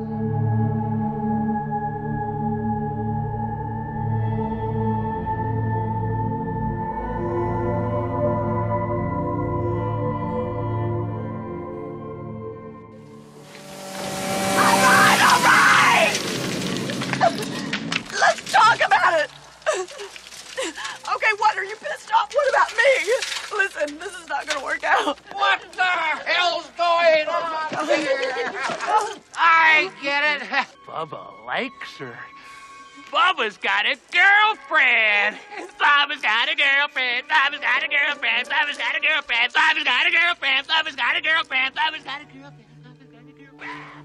Bubba's got a girlfriend. Bubba's got a girlfriend. Bubba's got a girlfriend. Bubba's got a girlfriend. Bubba's got a girlfriend. Bubba's got a girlfriend. Bubba's got a girlfriend. Bubba's got a girlfriend.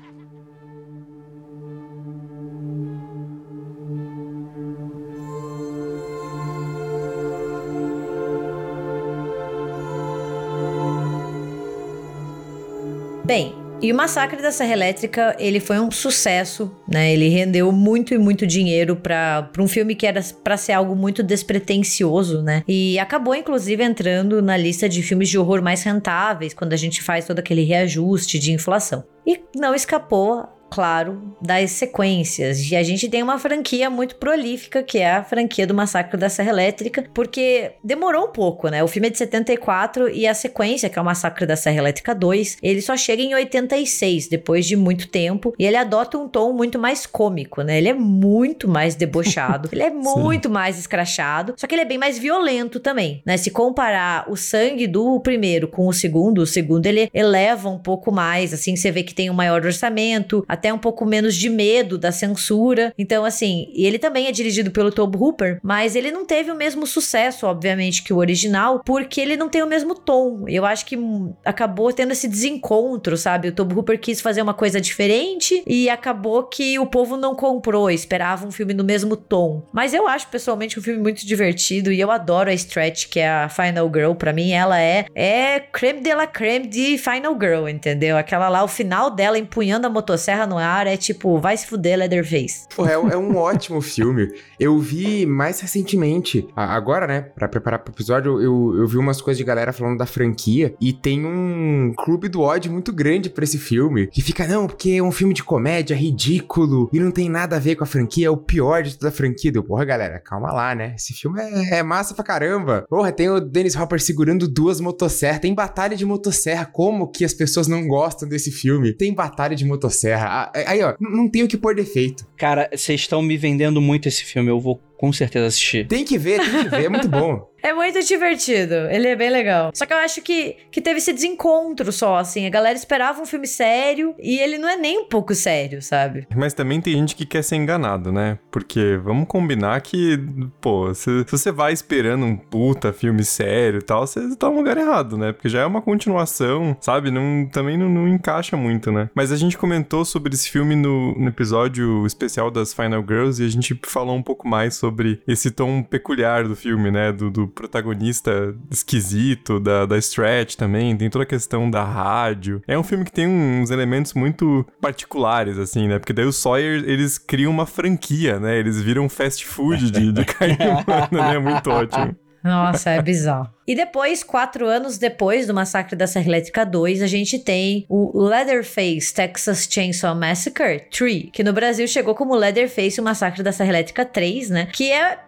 Bem, e o Massacre da Serra Elétrica, ele foi um sucesso, né? Ele rendeu muito e muito dinheiro para um filme que era para ser algo muito despretensioso, né? E acabou inclusive entrando na lista de filmes de horror mais rentáveis quando a gente faz todo aquele reajuste de inflação. E não escapou claro, das sequências. E a gente tem uma franquia muito prolífica, que é a franquia do Massacre da Serra Elétrica, porque demorou um pouco, né? O filme é de 74 e a sequência, que é o Massacre da Serra Elétrica 2, ele só chega em 86, depois de muito tempo, e ele adota um tom muito mais cômico, né? Ele é muito mais debochado, ele é muito mais escrachado, só que ele é bem mais violento também, né? Se comparar o sangue do primeiro com o segundo, o segundo ele eleva um pouco mais, assim, você vê que tem um maior orçamento, a até um pouco menos de medo da censura. Então, assim, ele também é dirigido pelo Tobe Hooper, mas ele não teve o mesmo sucesso, obviamente, que o original, porque ele não tem o mesmo tom. Eu acho que acabou tendo esse desencontro, sabe? O Tobe Hooper quis fazer uma coisa diferente e acabou que o povo não comprou, esperava um filme no mesmo tom. Mas eu acho pessoalmente um filme muito divertido e eu adoro a Stretch, que é a Final Girl. Para mim, ela é é creme de la creme de Final Girl, entendeu? Aquela lá, o final dela empunhando a motosserra no ar é tipo, vai se fuder, Leatherface. Pô, é, é um ótimo filme. Eu vi mais recentemente, agora, né, pra preparar pro episódio, eu, eu vi umas coisas de galera falando da franquia e tem um clube do ódio muito grande pra esse filme, que fica, não, porque é um filme de comédia ridículo e não tem nada a ver com a franquia, é o pior de toda a franquia. Deu, porra, galera, calma lá, né? Esse filme é, é massa pra caramba. Porra, tem o Dennis Hopper segurando duas motosserras, tem batalha de motosserra, como que as pessoas não gostam desse filme? Tem batalha de motosserra. Ah, aí, ó, não tem o que pôr defeito. Cara, vocês estão me vendendo muito esse filme, eu vou com certeza assistir. Tem que ver, tem que ver, é muito bom. É muito divertido. Ele é bem legal. Só que eu acho que, que teve esse desencontro só, assim. A galera esperava um filme sério e ele não é nem um pouco sério, sabe? Mas também tem gente que quer ser enganado, né? Porque vamos combinar que, pô, se, se você vai esperando um puta filme sério e tal, você tá no lugar errado, né? Porque já é uma continuação, sabe? Não, também não, não encaixa muito, né? Mas a gente comentou sobre esse filme no, no episódio especial das Final Girls e a gente falou um pouco mais sobre esse tom peculiar do filme, né? Do, do protagonista esquisito, da, da Stretch também, tem toda a questão da rádio. É um filme que tem uns elementos muito particulares, assim, né? Porque daí os Sawyer, eles criam uma franquia, né? Eles viram fast food de, de carne humana, né? Muito ótimo. Nossa, é bizarro. E depois, quatro anos depois do Massacre da Serra Elétrica 2, a gente tem o Leatherface Texas Chainsaw Massacre 3, que no Brasil chegou como Leatherface o Massacre da Serra Elétrica 3, né? Que é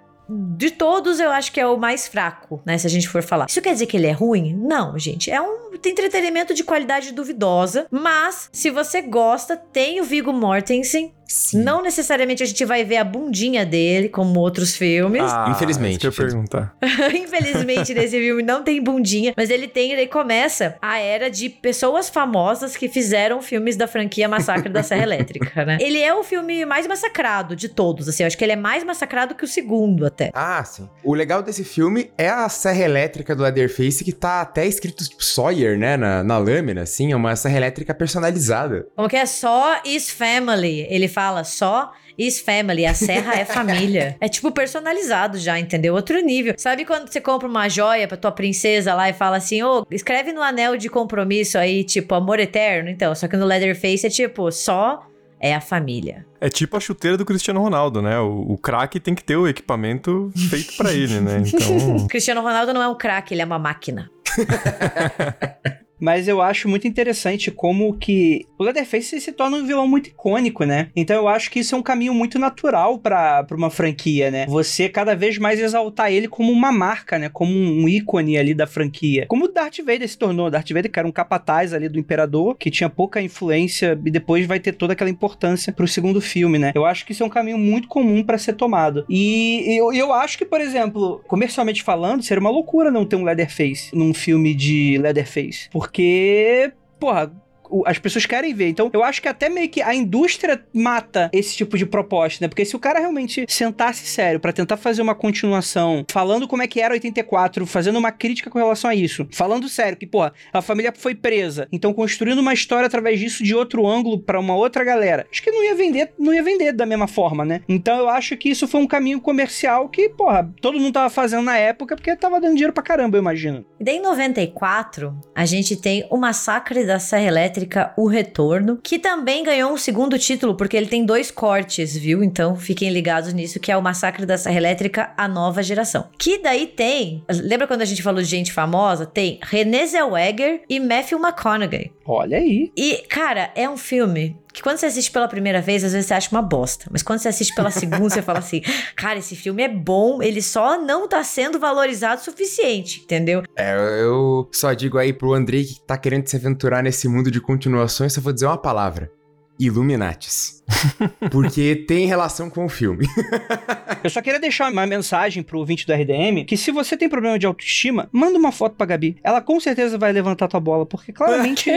de todos, eu acho que é o mais fraco, né? Se a gente for falar. Isso quer dizer que ele é ruim? Não, gente. É um entretenimento de qualidade duvidosa. Mas, se você gosta, tem o Viggo Mortensen. Sim. Não necessariamente a gente vai ver a bundinha dele, como outros filmes. Ah, Infelizmente, que eu perguntar. Infelizmente, nesse filme não tem bundinha, mas ele tem, ele começa a era de pessoas famosas que fizeram filmes da franquia Massacre da Serra Elétrica, né? Ele é o filme mais massacrado de todos, assim, eu acho que ele é mais massacrado que o segundo até. Ah, sim. O legal desse filme é a serra elétrica do Leatherface, que tá até escrito tipo, Sawyer, né, na, na lâmina, assim, é uma serra elétrica personalizada. Como que é? Só is family. Ele fala só is family. A serra é família. É tipo personalizado já, entendeu? Outro nível. Sabe quando você compra uma joia pra tua princesa lá e fala assim, ô, escreve no anel de compromisso aí, tipo, amor eterno? Então, só que no Leatherface é tipo, só é a família. É tipo a chuteira do Cristiano Ronaldo, né? O, o craque tem que ter o equipamento feito pra ele, né? Então. Cristiano Ronaldo não é um craque, ele é uma máquina. Mas eu acho muito interessante como que o Leatherface se torna um vilão muito icônico, né? Então eu acho que isso é um caminho muito natural pra uma franquia, né? Você cada vez mais exaltar ele como uma marca, né? Como um ícone ali da franquia. Como o Darth Vader se tornou. Darth Vader, que era um capataz ali do Imperador, que tinha pouca influência e depois vai ter toda aquela importância pro segundo filme, né? Eu acho que isso é um caminho muito comum pra ser tomado. E eu, eu acho que, por exemplo, comercialmente falando, seria uma loucura não ter um Leatherface num filme de Leatherface. Porque, porra, o- as pessoas querem ver. Então, eu acho que até meio que a indústria mata esse tipo de proposta, né? Porque se o cara realmente sentasse sério pra tentar fazer uma continuação, falando como é que era 84, fazendo uma crítica com relação a isso, falando sério que, porra, a família foi presa, então construindo uma história através disso de outro ângulo pra uma outra galera, acho que não ia vender, não ia vender da mesma forma, né? Então, eu acho que isso foi um caminho comercial que, porra, todo mundo tava fazendo na época porque tava dando dinheiro pra caramba, eu imagino. E daí, em 94, a gente tem o Massacre da Serra Elétrica, O Retorno, que também ganhou um segundo título, porque ele tem dois cortes, viu? Então, fiquem ligados nisso, que é o Massacre da Serra Elétrica, A Nova Geração. Que daí tem... Lembra quando a gente falou de gente famosa? Tem Renée Zellweger e Matthew McConaughey. Olha aí. E, cara, é um filme que quando você assiste pela primeira vez, às vezes você acha uma bosta. Mas quando você assiste pela segunda, você fala assim: cara, esse filme é bom, ele só não tá sendo valorizado o suficiente, entendeu? É, eu só digo aí pro Andrei que tá querendo se aventurar nesse mundo de continuações, só vou dizer uma palavra. Illuminatis. Porque tem relação com o filme. Eu só queria deixar uma mensagem pro ouvinte do RDM, que se você tem problema de autoestima, manda uma foto pra Gabi. Ela com certeza vai levantar tua bola, porque claramente...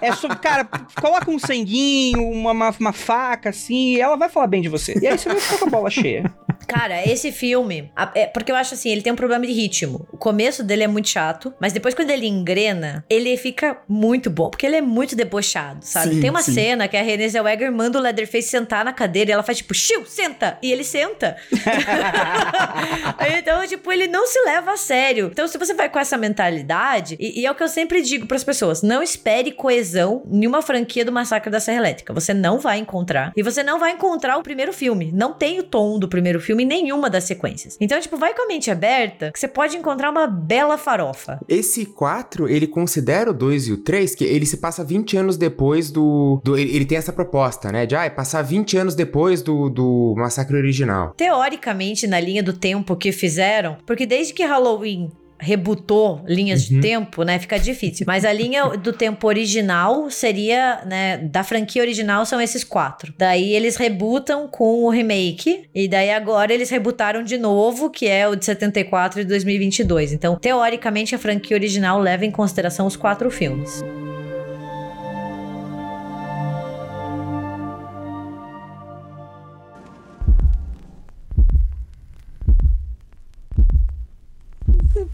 É sobre, cara, coloca um sanguinho, uma, uma, uma faca, assim, e ela vai falar bem de você. E aí você vai ficar com a bola cheia. Cara, esse filme, é, porque eu acho assim, ele tem um problema de ritmo. O começo dele é muito chato, mas depois quando ele engrena, ele fica muito bom, porque ele é muito debochado, sabe? Sim, tem uma sim. cena que a Renée Zellweger manda o Leatherface sentar na cadeira e ela faz tipo, Chiu, senta! E ele senta. então, tipo, ele não se leva a sério. Então, se você vai com essa mentalidade, e, e é o que eu sempre digo pras pessoas, não espere coesão em uma franquia do Massacre da Serra Elétrica. Você não vai encontrar. E você não vai encontrar o primeiro filme. Não tem o tom do primeiro filme em nenhuma das sequências. Então, tipo, vai com a mente aberta que você pode encontrar uma bela farofa. Esse 4, ele considera o 2 e o 3, que ele se passa 20 anos depois do. do- ele, ele tem essa proposta, né? De ah, passar 20 anos depois do, do massacre original. Teoricamente, na linha do tempo que fizeram, porque desde que Halloween rebutou linhas de tempo, né? Fica difícil. Mas a linha do tempo original seria, né? Da franquia original são esses quatro. Daí eles rebutam com o remake. E daí agora eles rebutaram de novo, que é o de 74 e 2022. Então, teoricamente, a franquia original leva em consideração os quatro filmes.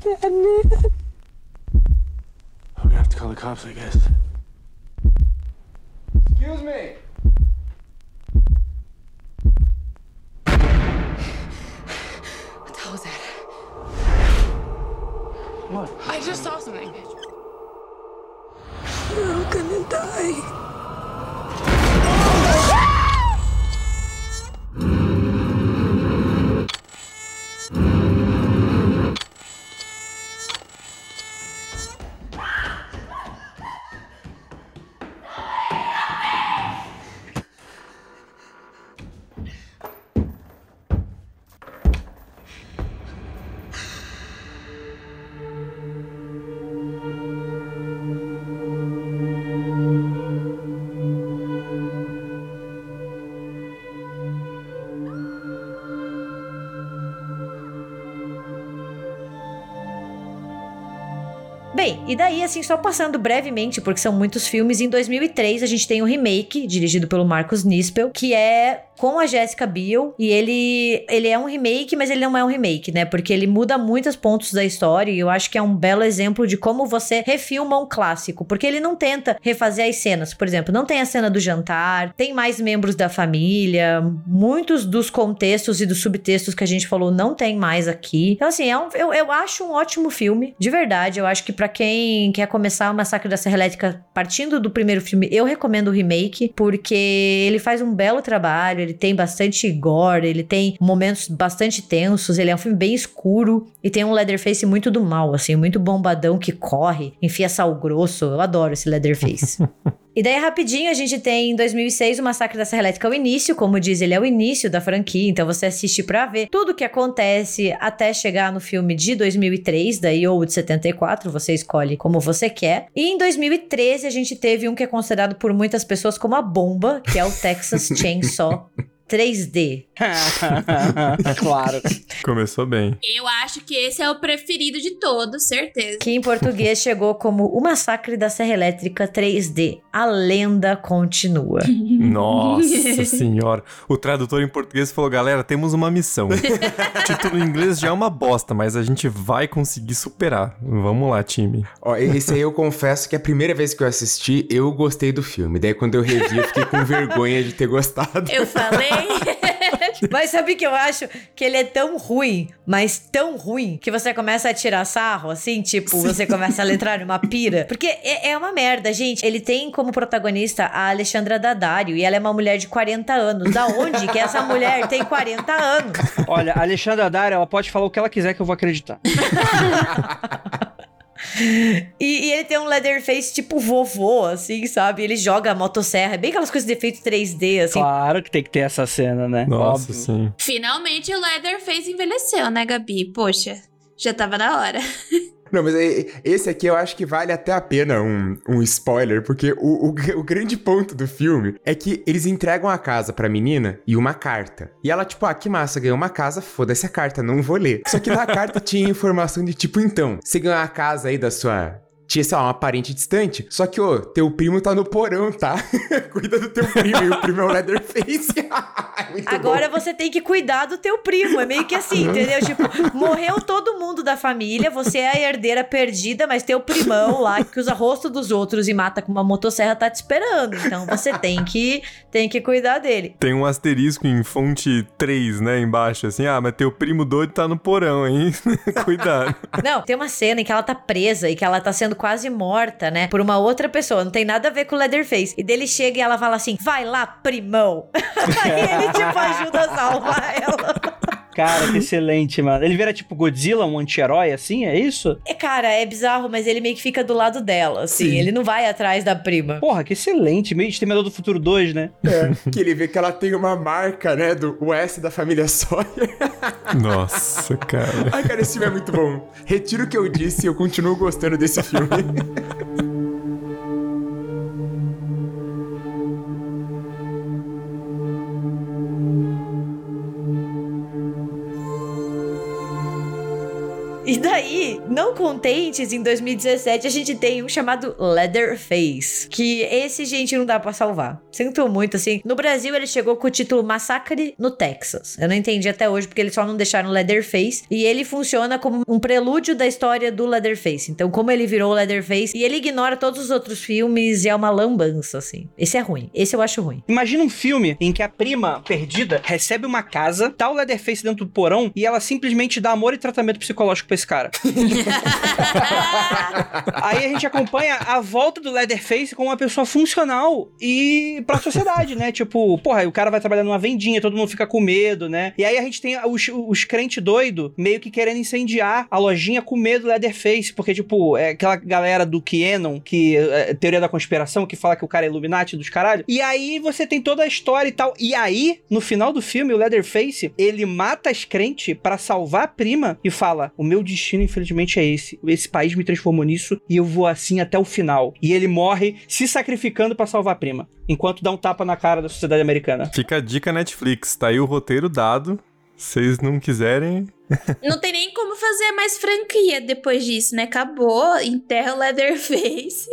I'm gonna have to call the cops, I guess. Excuse me. What the hell was that? What? I just saw something. You're all gonna die. E daí, assim, só passando brevemente, porque são muitos filmes, em 2003 a gente tem o remake, dirigido pelo Marcos Nispel, que é com a Jessica Biel, e ele, ele é um remake, mas ele não é um remake, né? Porque ele muda muitos pontos da história, e eu acho que é um belo exemplo de como você refilma um clássico, porque ele não tenta refazer as cenas. Por exemplo, não tem a cena do jantar, tem mais membros da família, muitos dos contextos e dos subtextos que a gente falou não tem mais aqui. Então, assim, é um, eu, eu acho um ótimo filme, de verdade. Eu acho que pra quem quer começar o Massacre da Serra Elétrica partindo do primeiro filme, eu recomendo o remake, porque ele faz um belo trabalho, ele tem bastante gore, ele tem momentos bastante tensos, ele é um filme bem escuro e tem um Leatherface muito do mal, assim, muito bombadão que corre, enfia sal grosso. Eu adoro esse Leatherface. E daí, rapidinho, a gente tem em 2006 o Massacre da Serra Elétrica, o início, como diz, ele é o início da franquia, então você assiste pra ver tudo o que acontece até chegar no filme de 2003, daí ou de 74, você escolhe como você quer. E em 2013 a gente teve um que é considerado por muitas pessoas como a bomba, que é o Texas Chainsaw 3D. claro. Começou bem. Eu acho que esse é o preferido de todos, certeza. Que em português chegou como O Massacre da Serra Elétrica 3D. A lenda continua. Nossa senhora. O tradutor em português falou: galera, temos uma missão. o título em inglês já é uma bosta, mas a gente vai conseguir superar. Vamos lá, time. Ó, esse aí eu confesso que a primeira vez que eu assisti, eu gostei do filme. Daí quando eu revi, eu fiquei com vergonha de ter gostado. Eu falei. Mas sabe que eu acho que ele é tão ruim, mas tão ruim, que você começa a tirar sarro, assim, tipo, você começa a letrar numa pira. Porque é, é uma merda, gente. Ele tem como protagonista a Alexandra Daddario e ela é uma mulher de 40 anos. Da onde que essa mulher tem 40 anos? Olha, a Alexandra Dara, ela pode falar o que ela quiser que eu vou acreditar. E, e ele tem um Leatherface tipo vovô, assim, sabe? Ele joga a motosserra. É bem aquelas coisas de efeito 3D, assim. Claro que tem que ter essa cena, né? Nossa, Óbvio. sim. Finalmente o Leatherface envelheceu, né, Gabi? Poxa, já tava na hora. Não, mas esse aqui eu acho que vale até a pena um, um spoiler, porque o, o, o grande ponto do filme é que eles entregam a casa pra menina e uma carta. E ela, tipo, ah, que massa, ganhou uma casa, foda-se a carta, não vou ler. Só que na carta tinha informação de tipo, então, você ganhou a casa aí da sua. Tinha, sei lá, uma parente distante. Só que, ô, teu primo tá no porão, tá? Cuida do teu primo. e o primo é o Leatherface. Agora bom. você tem que cuidar do teu primo. É meio que assim, entendeu? Tipo, morreu todo mundo da família, você é a herdeira perdida, mas teu primão lá que usa rosto dos outros e mata com uma motosserra tá te esperando. Então você tem que, tem que cuidar dele. Tem um asterisco em fonte 3, né, embaixo, assim. Ah, mas teu primo doido tá no porão, hein? Cuidado. Não, tem uma cena em que ela tá presa e que ela tá sendo quase morta, né? Por uma outra pessoa. Não tem nada a ver com o Leatherface. E dele chega e ela fala assim: vai lá, primão. Aí ele, tipo, ajuda a salvar ela. Cara, que excelente, mano. Ele vira tipo Godzilla, um anti-herói, assim, é isso? É, cara, é bizarro, mas ele meio que fica do lado dela, assim. Sim. Ele não vai atrás da prima. Porra, que excelente. Meio Exterminador do Futuro 2, né? É, que ele vê que ela tem uma marca, né, do S da família Sawyer. Nossa, cara. Ai, cara, esse filme é muito bom. Retiro o que eu disse, eu continuo gostando desse filme. E daí, não contentes, em 2017 a gente tem um chamado Leatherface. Que esse, gente, não dá pra salvar. Sinto muito, assim. No Brasil, ele chegou com o título Massacre no Texas. Eu não entendi até hoje porque eles só não deixaram Leatherface. E ele funciona como um prelúdio da história do Leatherface. Então, como ele virou Leatherface. E ele ignora todos os outros filmes e é uma lambança, assim. Esse é ruim. Esse eu acho ruim. Imagina um filme em que a prima perdida recebe uma casa, tá o Leatherface dentro do porão e ela simplesmente dá amor e tratamento psicológico pra esse cara. Aí a gente acompanha a volta do Leatherface como uma pessoa funcional e pra sociedade, né? Tipo, porra, o cara vai trabalhar numa vendinha, todo mundo fica com medo, né? E aí a gente tem os, os crentes doidos meio que querendo incendiar a lojinha com medo do Leatherface, porque, tipo, é aquela galera do Kenon, que é, teoria da conspiração, que fala que o cara é Illuminati dos caralho. E aí você tem toda a história e tal. E aí, no final do filme, o Leatherface, ele mata as crentes pra salvar a prima e fala: O meu destino, infelizmente, é esse. Esse país me transformou nisso e eu vou assim até o final. E ele morre se sacrificando pra salvar a prima, enquanto dá um tapa na cara da sociedade americana. Fica a dica Netflix, tá aí o roteiro dado. Se vocês não quiserem, Não tem nem como fazer mais franquia depois disso, né? Acabou, enterra o Leatherface.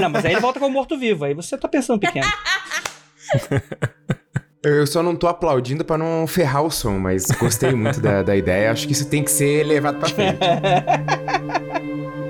Não, mas aí ele volta como morto-vivo. Aí você tá pensando pequeno. Eu só não tô aplaudindo pra não ferrar o som, mas gostei muito da, da ideia. Acho que isso tem que ser levado pra frente.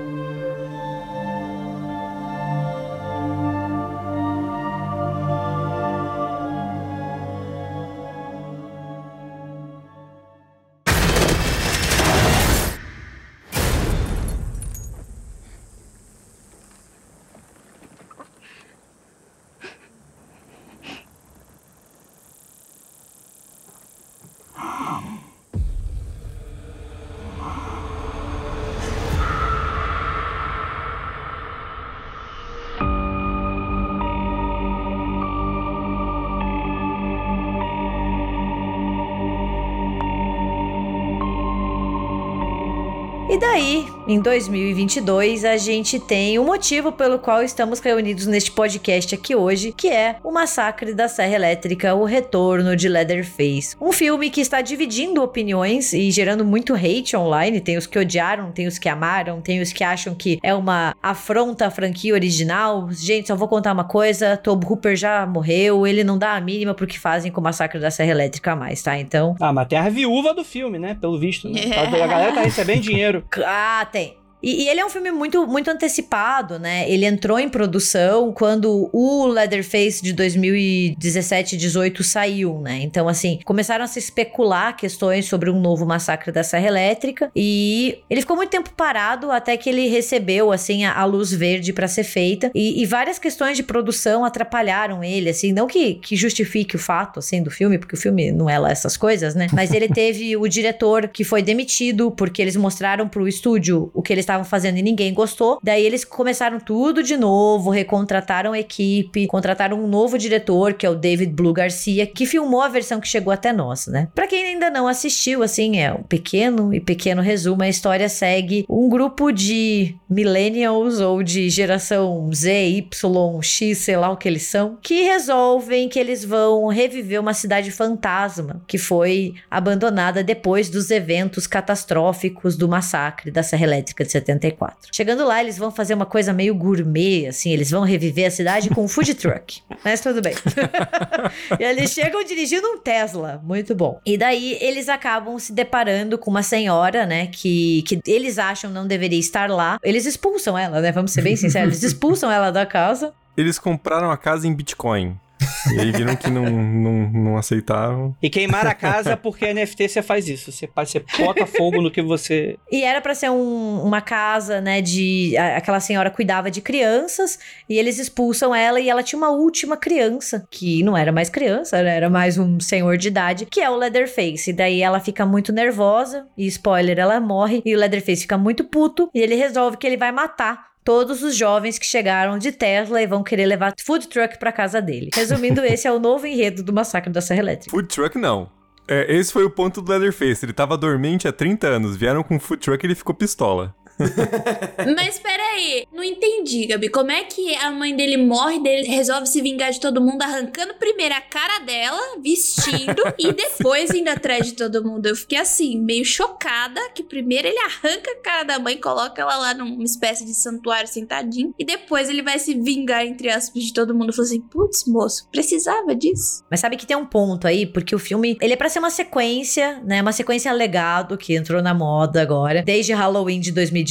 em 2022, a gente tem o motivo pelo qual estamos reunidos neste podcast aqui hoje, que é o Massacre da Serra Elétrica, o retorno de Leatherface. Um filme que está dividindo opiniões e gerando muito hate online. Tem os que odiaram, tem os que amaram, tem os que acham que é uma afronta à franquia original. Gente, só vou contar uma coisa: Tob Hooper já morreu, ele não dá a mínima pro que fazem com o Massacre da Serra Elétrica mais, tá? Então, Ah, mas tem a viúva do filme, né? Pelo visto. Né? A galera tá recebendo dinheiro. Ah, tem. E, e ele é um filme muito, muito antecipado, né? Ele entrou em produção quando o Leatherface de 2017 18 saiu, né? Então, assim, começaram a se especular questões sobre um novo massacre da Serra Elétrica e ele ficou muito tempo parado até que ele recebeu, assim, a, a luz verde para ser feita e, e várias questões de produção atrapalharam ele, assim, não que, que justifique o fato, assim, do filme, porque o filme não é lá essas coisas, né? Mas ele teve o diretor que foi demitido porque eles mostraram pro estúdio o que eles estavam fazendo e ninguém gostou. Daí eles começaram tudo de novo, recontrataram a equipe, contrataram um novo diretor, que é o David Blue Garcia, que filmou a versão que chegou até nós, né? Pra quem ainda não assistiu, assim, é um pequeno e pequeno resumo, a história segue um grupo de millennials ou de geração Z, Y, X, sei lá o que eles são, que resolvem que eles vão reviver uma cidade fantasma que foi abandonada depois dos eventos catastróficos do massacre da Serra Elétrica de 74. Chegando lá, eles vão fazer uma coisa meio gourmet, assim, eles vão reviver a cidade com um food truck. Mas tudo bem. e eles chegam dirigindo um Tesla, muito bom. E daí eles acabam se deparando com uma senhora, né, que, que eles acham não deveria estar lá. Eles expulsam ela, né, vamos ser bem sinceros, eles expulsam ela da casa. eles compraram a casa em Bitcoin. E aí viram que não, não, não aceitavam. E queimar a casa porque NFT você faz isso. Você, você bota fogo no que você. E era pra ser um- uma casa, né, de... a- Aquela senhora cuidava de crianças e eles expulsam ela e ela tinha uma última criança, que não era mais criança, era mais um senhor de idade, que é o Leatherface. E daí ela fica muito nervosa e, spoiler, ela morre e o Leatherface fica muito puto e ele resolve que ele vai matar todos os jovens que chegaram de Tesla e vão querer levar food truck pra casa dele. Resumindo, esse é o novo enredo do massacre da Serra Elétrica. Food truck não. É, esse foi o ponto do Leatherface. Ele tava dormente há 30 anos. Vieram com food truck e ele ficou pistola. Mas peraí, não entendi, Gabi. Como é que a mãe dele morre, dele resolve se vingar de todo mundo, arrancando primeiro a cara dela, vestindo, e depois indo atrás de todo mundo? Eu fiquei assim, meio chocada, que primeiro ele arranca a cara da mãe, coloca ela lá numa espécie de santuário sentadinho, e depois ele vai se vingar, entre aspas, de todo mundo. Eu falei assim, putz, moço, precisava disso? Mas sabe que tem um ponto aí, porque o filme, ele é pra ser uma sequência, né? Uma sequência legado que entrou na moda agora, desde Halloween de 2018,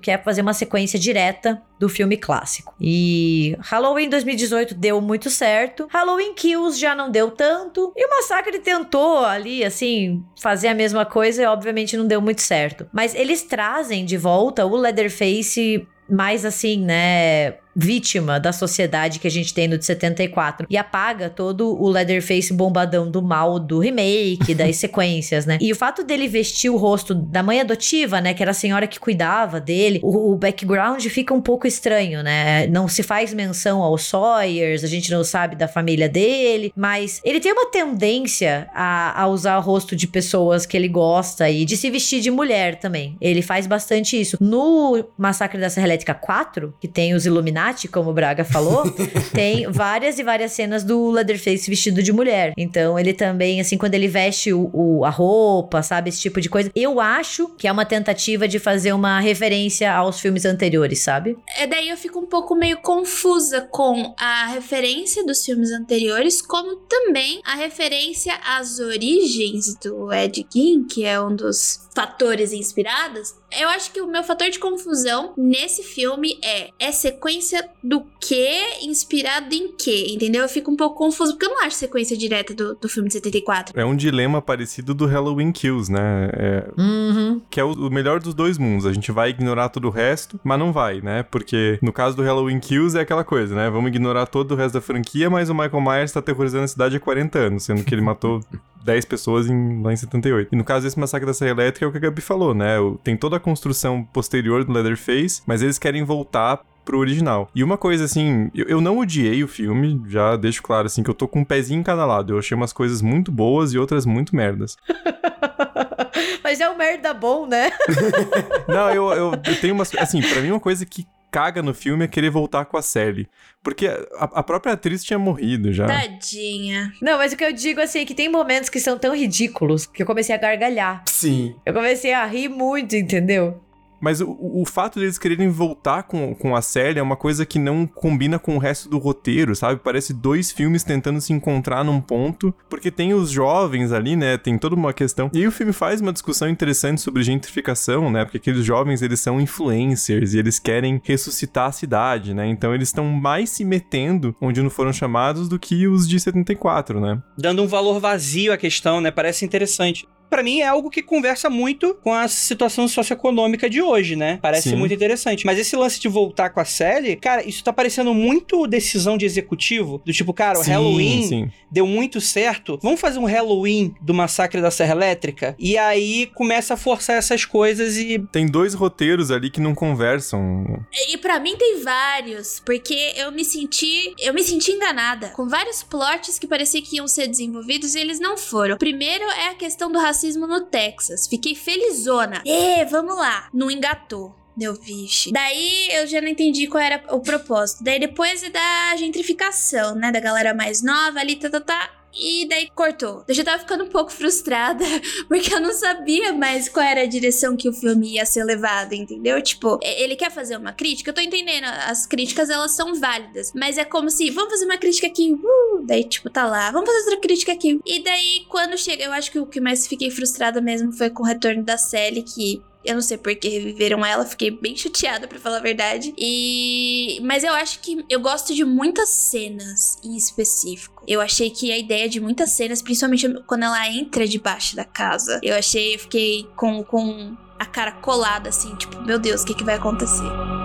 que é fazer uma sequência direta do filme clássico. E Halloween 2018 deu muito certo. Halloween Kills já não deu tanto. E o Massacre tentou ali, assim, fazer a mesma coisa e obviamente não deu muito certo. Mas eles trazem de volta o Leatherface mais assim, né? Vítima da sociedade que a gente tem no de 74. E apaga todo o Leatherface bombadão do mal do remake, das sequências, né? E o fato dele vestir o rosto da mãe adotiva, né? Que era a senhora que cuidava dele, o, o background fica um pouco estranho, né? Não se faz menção aos Sawyers, a gente não sabe da família dele, mas ele tem uma tendência a, a usar o rosto de pessoas que ele gosta e de se vestir de mulher também. Ele faz bastante isso. No Massacre da Serra Elétrica 4, que tem os Illuminati, como o Braga falou, tem várias e várias cenas do Leatherface vestido de mulher. Então ele também, assim, quando ele veste o, o- a roupa, sabe, esse tipo de coisa. Eu acho que é uma tentativa de fazer uma referência aos filmes anteriores, sabe? É daí eu fico um pouco meio confusa com a referência dos filmes anteriores, como também a referência às origens do Ed Gein, que é um dos fatores inspirados. Eu acho que o meu fator de confusão nesse filme é é sequência do que inspirado em que, entendeu? Eu fico um pouco confuso porque eu não acho sequência direta do, do filme de 74. É um dilema parecido do Halloween Kills, né? É, Uhum. que é o, o melhor dos dois mundos. A gente vai ignorar todo o resto, mas não vai, né? Porque no caso do Halloween Kills é aquela coisa, né? Vamos ignorar todo o resto da franquia, mas o Michael Myers tá aterrorizando a cidade há 40 anos, sendo que ele matou 10 pessoas em, lá em 78. E no caso desse massacre da Serra Elétrica é o que a Gabi falou, né? Tem toda a construção posterior do Leatherface, mas eles querem voltar pro original. E uma coisa assim, eu, eu não odiei o filme, já deixo claro assim, que eu tô com um pezinho em cada lado. Eu achei umas coisas muito boas e outras muito merdas. Mas é um merda bom, né? Não, eu, eu, eu tenho umas. Assim, pra mim, uma coisa que caga no filme é querer voltar com a Sally. Porque a, a própria atriz tinha morrido já. Tadinha. Não, mas o que eu digo assim é que tem momentos que são tão ridículos que eu comecei a gargalhar. Sim. Eu comecei a rir muito, entendeu? Mas o, o fato deles quererem voltar com, com a Sally é uma coisa que não combina com o resto do roteiro, sabe? Parece dois filmes tentando se encontrar num ponto, porque tem os jovens ali, né? Tem toda uma questão. E aí o filme faz uma discussão interessante sobre gentrificação, né? Porque aqueles jovens, eles são influencers e eles querem ressuscitar a cidade, né? Então eles estão mais se metendo onde não foram chamados do que os de 74, né? Dando um valor vazio à questão, né? Parece interessante. Pra mim é algo que conversa muito com a situação socioeconômica de hoje, né? Parece Sim. muito interessante. Mas esse lance de voltar com a série, cara, isso tá parecendo muito decisão de executivo. Do tipo, cara, o Sim, Halloween sim. deu muito certo. Vamos fazer um Halloween do massacre da Serra Elétrica? E aí começa a forçar essas coisas e. Tem dois roteiros ali que não conversam. E pra mim tem vários, porque eu me senti, eu me senti enganada com vários plots que parecia que iam ser desenvolvidos e eles não foram. Primeiro é a questão do racismo no Texas. Fiquei felizona. É, vamos lá. Não engatou. Deu vixe. Daí eu já não entendi qual era o propósito. Daí depois é da gentrificação, né? Da galera mais nova ali, tá, tá, tá. E daí cortou. Eu já tava ficando um pouco frustrada, porque eu não sabia mais qual era a direção que o filme ia ser levado, entendeu? Tipo, ele quer fazer uma crítica, eu tô entendendo, as críticas elas são válidas, mas é como se, vamos fazer uma crítica aqui, uh, daí tipo, tá lá, vamos fazer outra crítica aqui. E daí, quando chega, eu acho que o que mais fiquei frustrada mesmo foi com o retorno da Sally, que Eu não sei por que reviveram ela, fiquei bem chateada pra falar a verdade. E mas eu acho que eu gosto de muitas cenas em específico. Eu achei que a ideia de muitas cenas, principalmente quando ela entra debaixo da casa, eu achei, eu fiquei com, com a cara colada assim, tipo, meu Deus, o que, que vai acontecer?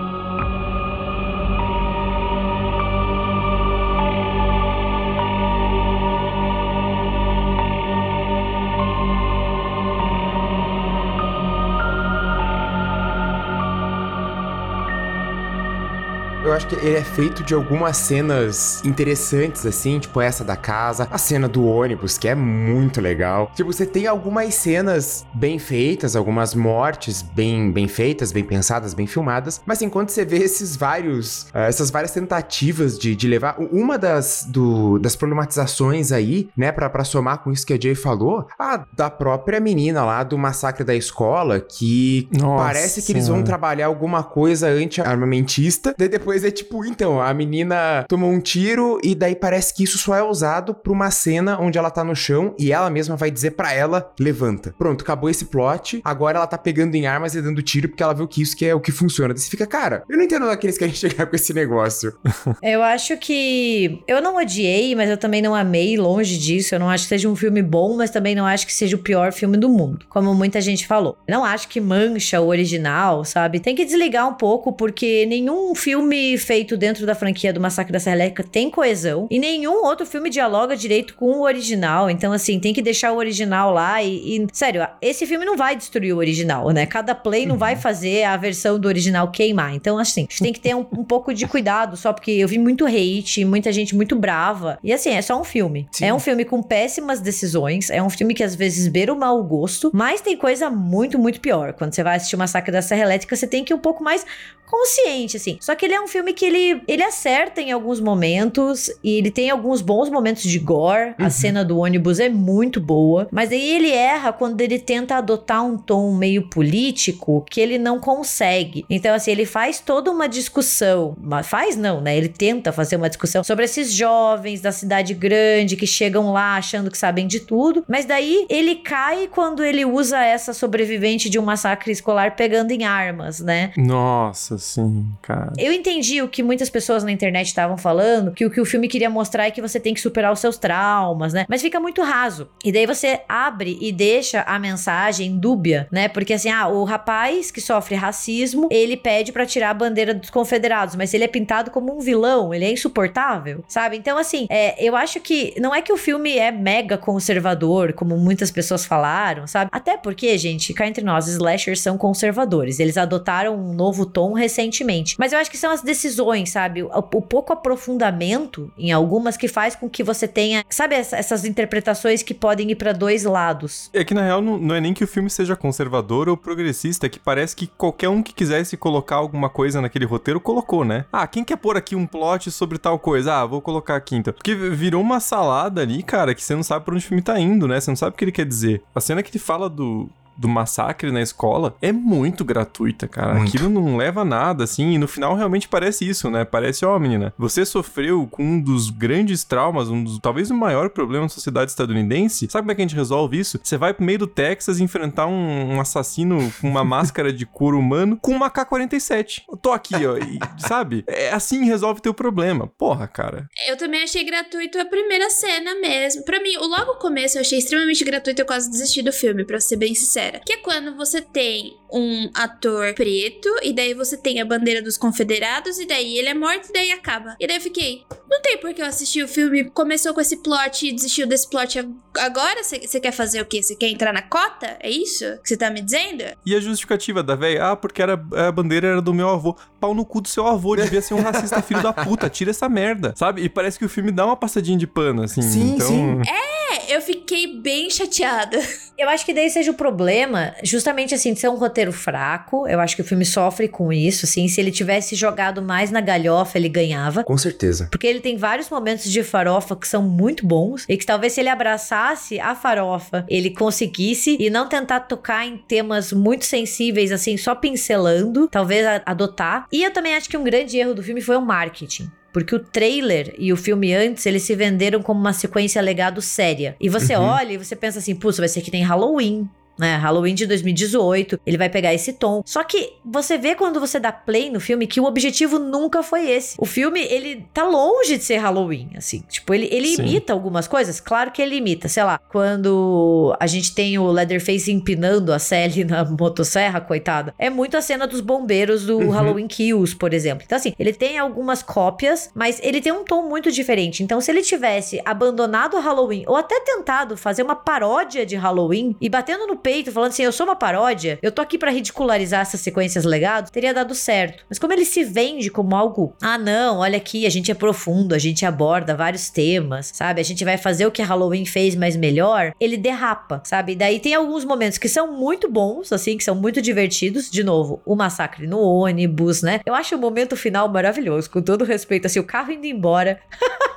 Acho que ele é feito de algumas cenas interessantes, assim, tipo essa da casa, a cena do ônibus, que é muito legal. Tipo, você tem algumas cenas bem feitas, algumas mortes bem, bem feitas, bem pensadas, bem filmadas, mas enquanto você vê esses vários, uh, essas várias tentativas de, de levar, uma das, do, das problematizações aí, né, pra, pra somar com isso que a Jay falou, a da própria menina lá do massacre da escola, que Nossa parece que eles vão trabalhar alguma coisa anti-armamentista, daí depois é tipo, então, a menina tomou um tiro e daí parece que isso só é usado pra uma cena onde ela tá no chão e ela mesma vai dizer pra ela, levanta. Pronto, acabou esse plot, agora ela tá pegando em armas e dando tiro porque ela viu que isso que é o que funciona. Daí você fica, cara, eu não entendo daqueles que a gente chegar com esse negócio. Eu acho que. Eu não odiei, mas eu também não amei, longe disso. Eu não acho que seja um filme bom, mas também não acho que seja o pior filme do mundo, como muita gente falou. Não acho que mancha o original, sabe? Tem que desligar um pouco, porque nenhum filme feito dentro da franquia do Massacre da Serra Elétrica tem coesão, e nenhum outro filme dialoga direito com o original. Então, assim, tem que deixar o original lá e. e sério, esse filme não vai destruir o original, né? Cada play não vai fazer a versão do original queimar. Então, assim, a gente tem que ter um, um pouco de cuidado, só porque eu vi muito hate, muita gente muito brava. E assim, é só um filme. Sim. É um filme com péssimas decisões, é um filme que às vezes beira o mau gosto, mas tem coisa muito, muito pior. Quando você vai assistir o Massacre da Serra Elétrica, você tem que ir um pouco mais consciente, assim. Só que ele é um filme que ele, ele acerta em alguns momentos e ele tem alguns bons momentos de gore. A cena do ônibus é muito boa, mas aí ele erra quando ele tenta adotar um tom meio político que ele não consegue. Então, assim, ele faz toda uma discussão, mas faz não, né? Ele tenta fazer uma discussão sobre esses jovens da cidade grande que chegam lá achando que sabem de tudo, mas daí ele cai quando ele usa essa sobrevivente de um massacre escolar pegando em armas, né? Nossa, sim, cara. Eu entendi o que muitas pessoas na internet estavam falando, que o que o filme queria mostrar é que você tem que superar os seus traumas, né? Mas fica muito raso. E daí você abre e deixa a mensagem dúbia, né? Porque assim, ah, o rapaz que sofre racismo, ele pede pra tirar a bandeira dos confederados, mas ele é pintado como um vilão, ele é insuportável, sabe? Então assim, é, eu acho que não é que o filme é mega conservador, como muitas pessoas falaram, sabe? Até porque, gente, cá entre nós, slashers são conservadores. Eles adotaram um novo tom recentemente. Mas eu acho que são as decisões, sabe? O, o pouco aprofundamento em algumas que faz com que você tenha, sabe, essa- essas interpretações que podem ir pra dois lados. É que na real não, não é nem que o filme seja conservador ou progressista, é que parece que qualquer um que quisesse colocar alguma coisa naquele roteiro colocou, né? Ah, quem quer pôr aqui um plot sobre tal coisa? Ah, vou colocar aqui então. Porque virou uma salada ali, cara, que você não sabe pra onde o filme tá indo, né? Você não sabe o que ele quer dizer. A cena que ele fala do. Do massacre na escola é muito gratuita, cara. Muito. Aquilo não leva a nada, assim. E no final realmente parece isso, né? Parece, ó, menina, você sofreu com um dos grandes traumas, um dos, talvez o maior problema da sociedade estadunidense. Sabe como é que a gente resolve isso? Você vai pro meio do Texas enfrentar um, um assassino com uma máscara de couro humano com uma K-47. Eu tô aqui, ó, e, sabe? É assim resolve teu problema. Porra, cara. Eu também achei gratuito a primeira cena mesmo. Pra mim, o logo começo eu achei extremamente gratuito, eu quase desisti do filme, pra ser bem sincera. Que é quando você tem um ator preto, e daí você tem a bandeira dos confederados, e daí ele é morto, e daí acaba. E daí eu fiquei, não tem por que eu assistir o filme, começou com esse plot e desistiu desse plot ag- agora? Você quer fazer o quê? Você quer entrar na cota? É isso que você tá me dizendo? E a justificativa da véia? Ah, porque era, a bandeira era do meu avô. Pau no cu do seu avô, devia ser um racista filho da puta. Tira essa merda, sabe? E parece que o filme dá uma passadinha de pano, assim. Sim, então... sim. É, eu fiquei bem chateada. Eu acho que daí seja o problema, justamente assim, de ser um roteiro fraco. Eu acho que o filme sofre com isso, assim. Se ele tivesse jogado mais na galhofa, ele ganhava. Com certeza. Porque ele tem vários momentos de farofa que são muito bons. E que talvez se ele abraçasse a farofa, ele conseguisse. E não tentar tocar em temas muito sensíveis, assim, só pincelando. Talvez adotar. E eu também acho que um grande erro do filme foi o marketing. Porque o trailer e o filme antes, eles se venderam como uma sequência legado séria. E você olha e você pensa assim, putz, vai ser que nem Halloween. Né? Halloween de 2018, ele vai pegar esse tom. Só que você vê quando você dá play no filme que o objetivo nunca foi esse. O filme, ele tá longe de ser Halloween, assim. Tipo, ele, ele Sim. imita algumas coisas, claro que ele imita. Sei lá, quando a gente tem o Leatherface empinando a Sally na motosserra, coitada, é muito a cena dos bombeiros do Uhum. Halloween Kills, por exemplo. Então, assim, ele tem algumas cópias, mas ele tem um tom muito diferente. Então, se ele tivesse abandonado o Halloween, ou até tentado fazer uma paródia de Halloween e batendo no peito, falando assim: eu sou uma paródia, eu tô aqui pra ridicularizar essas sequências legado, teria dado certo. Mas como ele se vende como algo, ah, não, olha aqui, a gente é profundo, a gente aborda vários temas, sabe? A gente vai fazer o que Halloween fez, mas melhor, ele derrapa, sabe? E daí tem alguns momentos que são muito bons, assim, que são muito divertidos. De novo, o massacre no ônibus, né? Eu acho o momento final maravilhoso, com todo respeito, assim, o carro indo embora.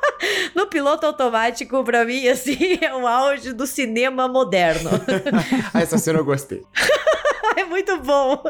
No piloto automático, pra mim, assim, é o auge do cinema moderno. Essa cena eu gostei. é muito bom.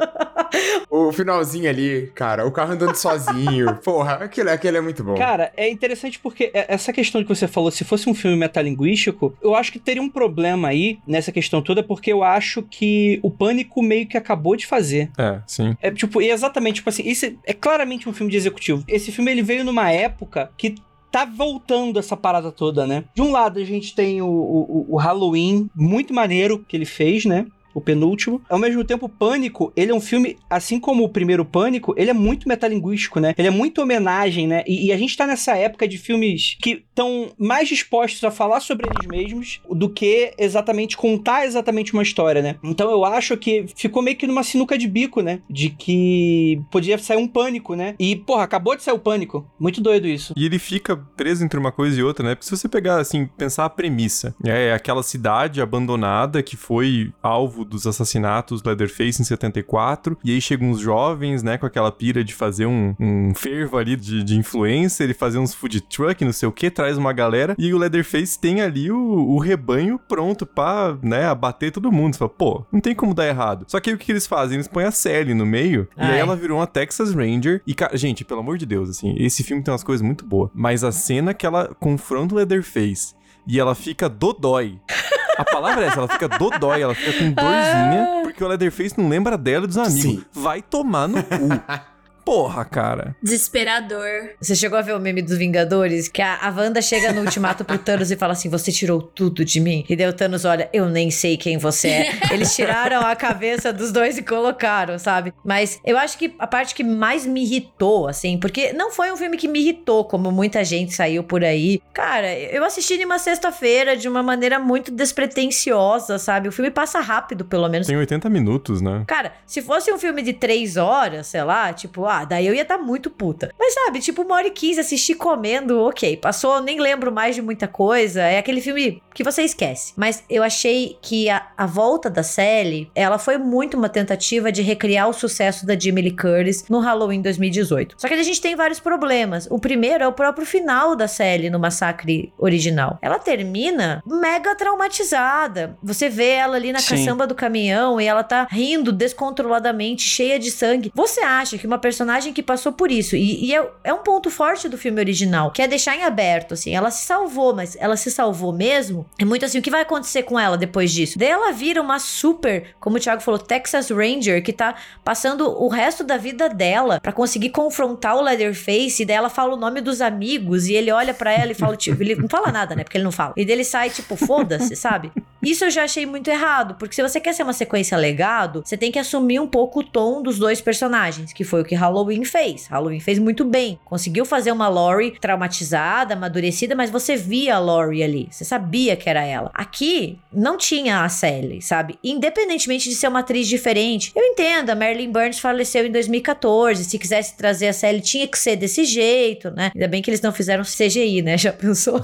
O finalzinho ali, cara, o carro andando sozinho. Porra, aquele, aquele é muito bom. Cara, é interessante porque é- essa questão que você falou, se fosse um filme metalinguístico, eu acho que teria um problema aí nessa questão toda, porque eu acho que o Pânico meio que acabou de fazer. É, sim. É tipo, e exatamente, tipo assim, isso é claramente um filme de executivo. Esse filme ele veio numa época que tá voltando essa parada toda, né? De um lado a gente tem o, o, o Halloween, muito maneiro que ele fez, né? O penúltimo. Ao mesmo tempo, Pânico, ele é um filme, assim como o primeiro Pânico, ele é muito metalinguístico, né? Ele é muito homenagem, né? E, e a gente tá nessa época de filmes que estão mais dispostos a falar sobre eles mesmos do que exatamente contar exatamente uma história, né? Então eu acho que ficou meio que numa sinuca de bico, né? De que podia sair um Pânico, né? E, porra, acabou de sair o Pânico. Muito doido isso. E ele fica preso entre uma coisa e outra, né? Porque se você pegar, assim, pensar a premissa, é aquela cidade abandonada que foi alvo dos assassinatos do Leatherface em 74, e aí chegam uns jovens, né, com aquela pira de fazer um, um fervo ali de, de influencer, ele fazer uns food truck, não sei o que, traz uma galera, e o Leatherface tem ali o, o rebanho pronto pra, né, abater todo mundo. Você fala, pô, não tem como dar errado. Só que aí o que eles fazem? Eles põem a Sally no meio, e Ai. aí ela virou uma Texas Ranger. E, cara, gente, pelo amor de Deus, assim, esse filme tem umas coisas muito boas. Mas a cena que ela confronta o Leatherface e ela fica dodói. A palavra é essa, ela fica dodói, ela fica com dorzinha, porque o Leatherface não lembra dela e dos amigos. Sim. Vai tomar no cu. Porra, cara. Desesperador. Você chegou a ver o meme dos Vingadores? Que a, a Wanda chega no ultimato pro Thanos e fala assim: Você tirou tudo de mim? E daí o Thanos olha: Eu nem sei quem você é. Eles tiraram a cabeça dos dois e colocaram, sabe? Mas eu acho que a parte que mais me irritou, assim, porque não foi um filme que me irritou, como muita gente saiu por aí. Cara, eu assisti numa sexta-feira de uma maneira muito despretensiosa, sabe? O filme passa rápido, pelo menos. Tem 80 minutos, né? Cara, se fosse um filme de três horas, sei lá, tipo, ah, daí eu ia estar muito puta. Mas sabe, tipo, uma hora e quinze assistir comendo, ok. Passou, nem lembro mais de muita coisa. É aquele filme que você esquece. Mas eu achei que a, a volta da Sally, ela foi muito uma tentativa de recriar o sucesso da Jamie Lee Curtis no Halloween 2018. Só que a gente tem vários problemas. O primeiro é o próprio final da Sally no massacre original. Ela termina mega traumatizada. Você vê ela ali na Sim. caçamba do caminhão e ela tá rindo descontroladamente, cheia de sangue. Você acha que uma personagem que passou por isso, e, e é, é um ponto forte do filme original, que é deixar em aberto, assim, ela se salvou, mas ela se salvou mesmo? É muito assim, o que vai acontecer com ela depois disso? Daí ela vira uma super, como o Thiago falou, Texas Ranger, que tá passando o resto da vida dela pra conseguir confrontar o Leatherface, e daí ela fala o nome dos amigos, e ele olha pra ela e fala, tipo, ele não fala nada, né, porque ele não fala. E daí ele sai, tipo, foda-se, sabe? Isso eu já achei muito errado, porque se você quer ser uma sequência legado, você tem que assumir um pouco o tom dos dois personagens, que foi o que Halloween fez. Halloween fez muito bem. Conseguiu fazer uma Laurie traumatizada, amadurecida, mas você via a Laurie ali. Você sabia que era ela. Aqui, não tinha a Sally, sabe? Independentemente de ser uma atriz diferente. Eu entendo, a Marilyn Burns faleceu em 2014. Se quisesse trazer a Sally, tinha que ser desse jeito, né? Ainda bem que eles não fizeram CGI, né? Já pensou?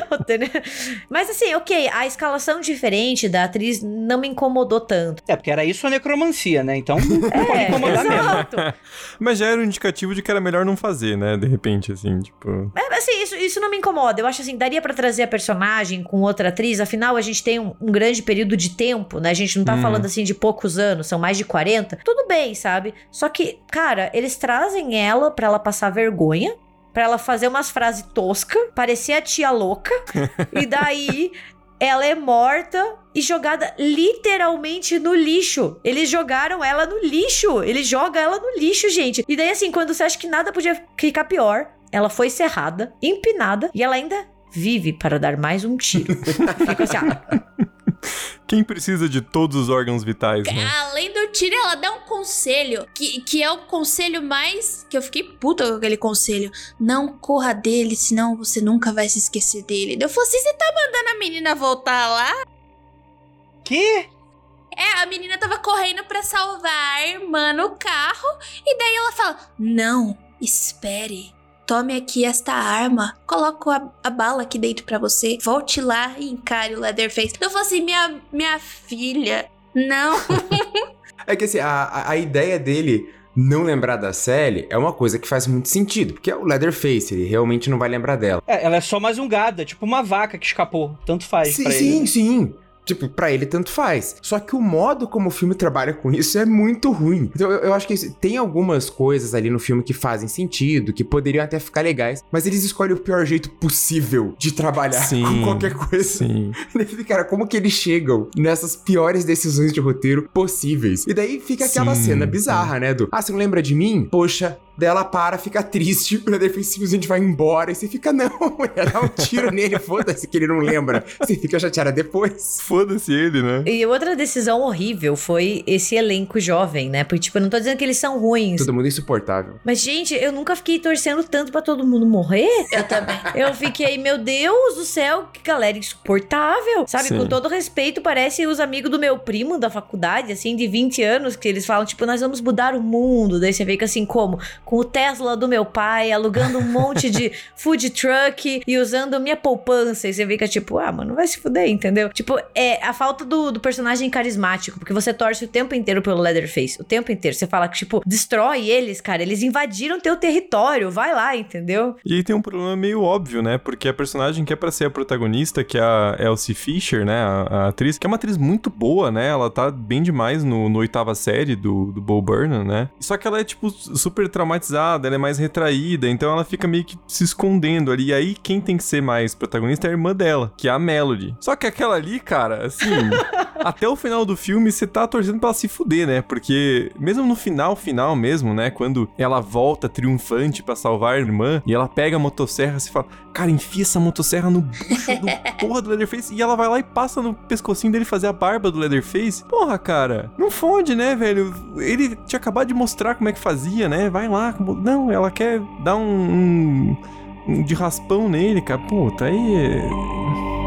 Mas assim, ok, a escalação diferente da atriz não me incomodou tanto. É, porque era isso a necromancia, né? Então não pode É, incomodar mesmo. exato. Mas já era um indicativo de que era melhor não fazer, né? De repente, assim, tipo. É, assim, isso, isso não me incomoda. Eu acho assim, daria pra trazer a personagem com outra atriz. Afinal, a gente tem um, um grande período de tempo, né? A gente não tá Hum. falando assim de poucos anos, são mais de 40. Tudo bem, sabe? Só que, cara, eles trazem ela pra ela passar vergonha. Pra ela fazer umas frases toscas, parecer a tia louca. e daí ela é morta e jogada literalmente no lixo. Eles jogaram ela no lixo. Eles jogam ela no lixo, gente. E daí, assim, quando você acha que nada podia ficar pior, ela foi serrada, empinada e ela ainda vive para dar mais um tiro. Fica assim, ah, Quem precisa de todos os órgãos vitais, né? Além do tiro, ela dá um conselho, que, que é o conselho mais. que eu fiquei puta com aquele conselho. Não corra dele, senão você nunca vai se esquecer dele. Eu falei assim: você tá mandando a menina voltar lá? Que? É, a menina tava correndo pra salvar a irmã no carro, e daí ela fala: Não, espere. Tome aqui esta arma, coloco a, a bala aqui dentro pra você, volte lá e encare o Leatherface. Eu falei assim: minha, minha filha, não. É que assim, a, a, ideia dele não lembrar da Sally é uma coisa que faz muito sentido, porque é o Leatherface, ele realmente não vai lembrar dela. É, ela é só mais um gado, é tipo uma vaca que escapou. Tanto faz Sim, pra sim, ele. sim. Tipo, pra ele tanto faz. Só que o modo como o filme trabalha com isso é muito ruim. Então eu, eu acho que isso- tem algumas coisas ali no filme que fazem sentido, que poderiam até ficar legais, mas eles escolhem o pior jeito possível de trabalhar Sim, com qualquer coisa. Sim. Fica, Cara, como que eles chegam nessas piores decisões de roteiro possíveis? E daí fica aquela Sim, cena bizarra, né? Do, ah, você não lembra de mim? Poxa, dela para, fica triste, o Leatherface simplesmente vai embora, e você fica, não, mulher, dá um tiro nele, foda-se que ele não lembra. Você fica chateada depois. Foda-se ele, né? E outra decisão horrível foi esse elenco jovem, né? Porque, tipo, eu não tô dizendo que eles são ruins. Todo mundo insuportável. Mas, gente, eu nunca fiquei torcendo tanto pra todo mundo morrer. eu também. Eu fiquei, meu Deus do céu, que galera insuportável. Sabe, Sim. com todo respeito, parece os amigos do meu primo da faculdade, assim, de 20 anos, que eles falam, tipo, nós vamos mudar o mundo. Daí você fica assim, como? Com o Tesla do meu pai, alugando um monte de food truck e usando minha poupança. E você fica tipo, ah, mano, vai se fuder, entendeu? Tipo, é a falta do, do personagem carismático, porque você torce o tempo inteiro pelo Leatherface. O tempo inteiro. Você fala que, tipo, destrói eles, cara. Eles invadiram teu território. Vai lá, entendeu? E aí tem um problema meio óbvio, né? Porque a personagem que é pra ser a protagonista, que é a Elsie Fisher, né? A, a atriz, que é uma atriz muito boa, né? Ela tá bem demais no, no oitava série do, do Bo Burnham, né? Só que ela é, tipo, super traumatizada, ela é mais retraída, então ela fica meio que se escondendo ali. E aí quem tem que ser mais protagonista é a irmã dela, que é a Melody. Só que aquela ali, cara, assim, até o final do filme você tá torcendo pra ela se fuder, né? Porque mesmo no final, final mesmo, né? Quando ela volta triunfante pra salvar a irmã e ela pega a motosserra, você fala, cara, enfia essa motosserra no bucho do porra do Leatherface e ela vai lá e passa no pescocinho dele fazer a barba do Leatherface. Porra, cara, não fode, né, velho? Ele tinha acabado de mostrar como é que fazia, né? Vai lá. Não, ela quer dar um, um- um de raspão nele, cara. Puta, aí. é-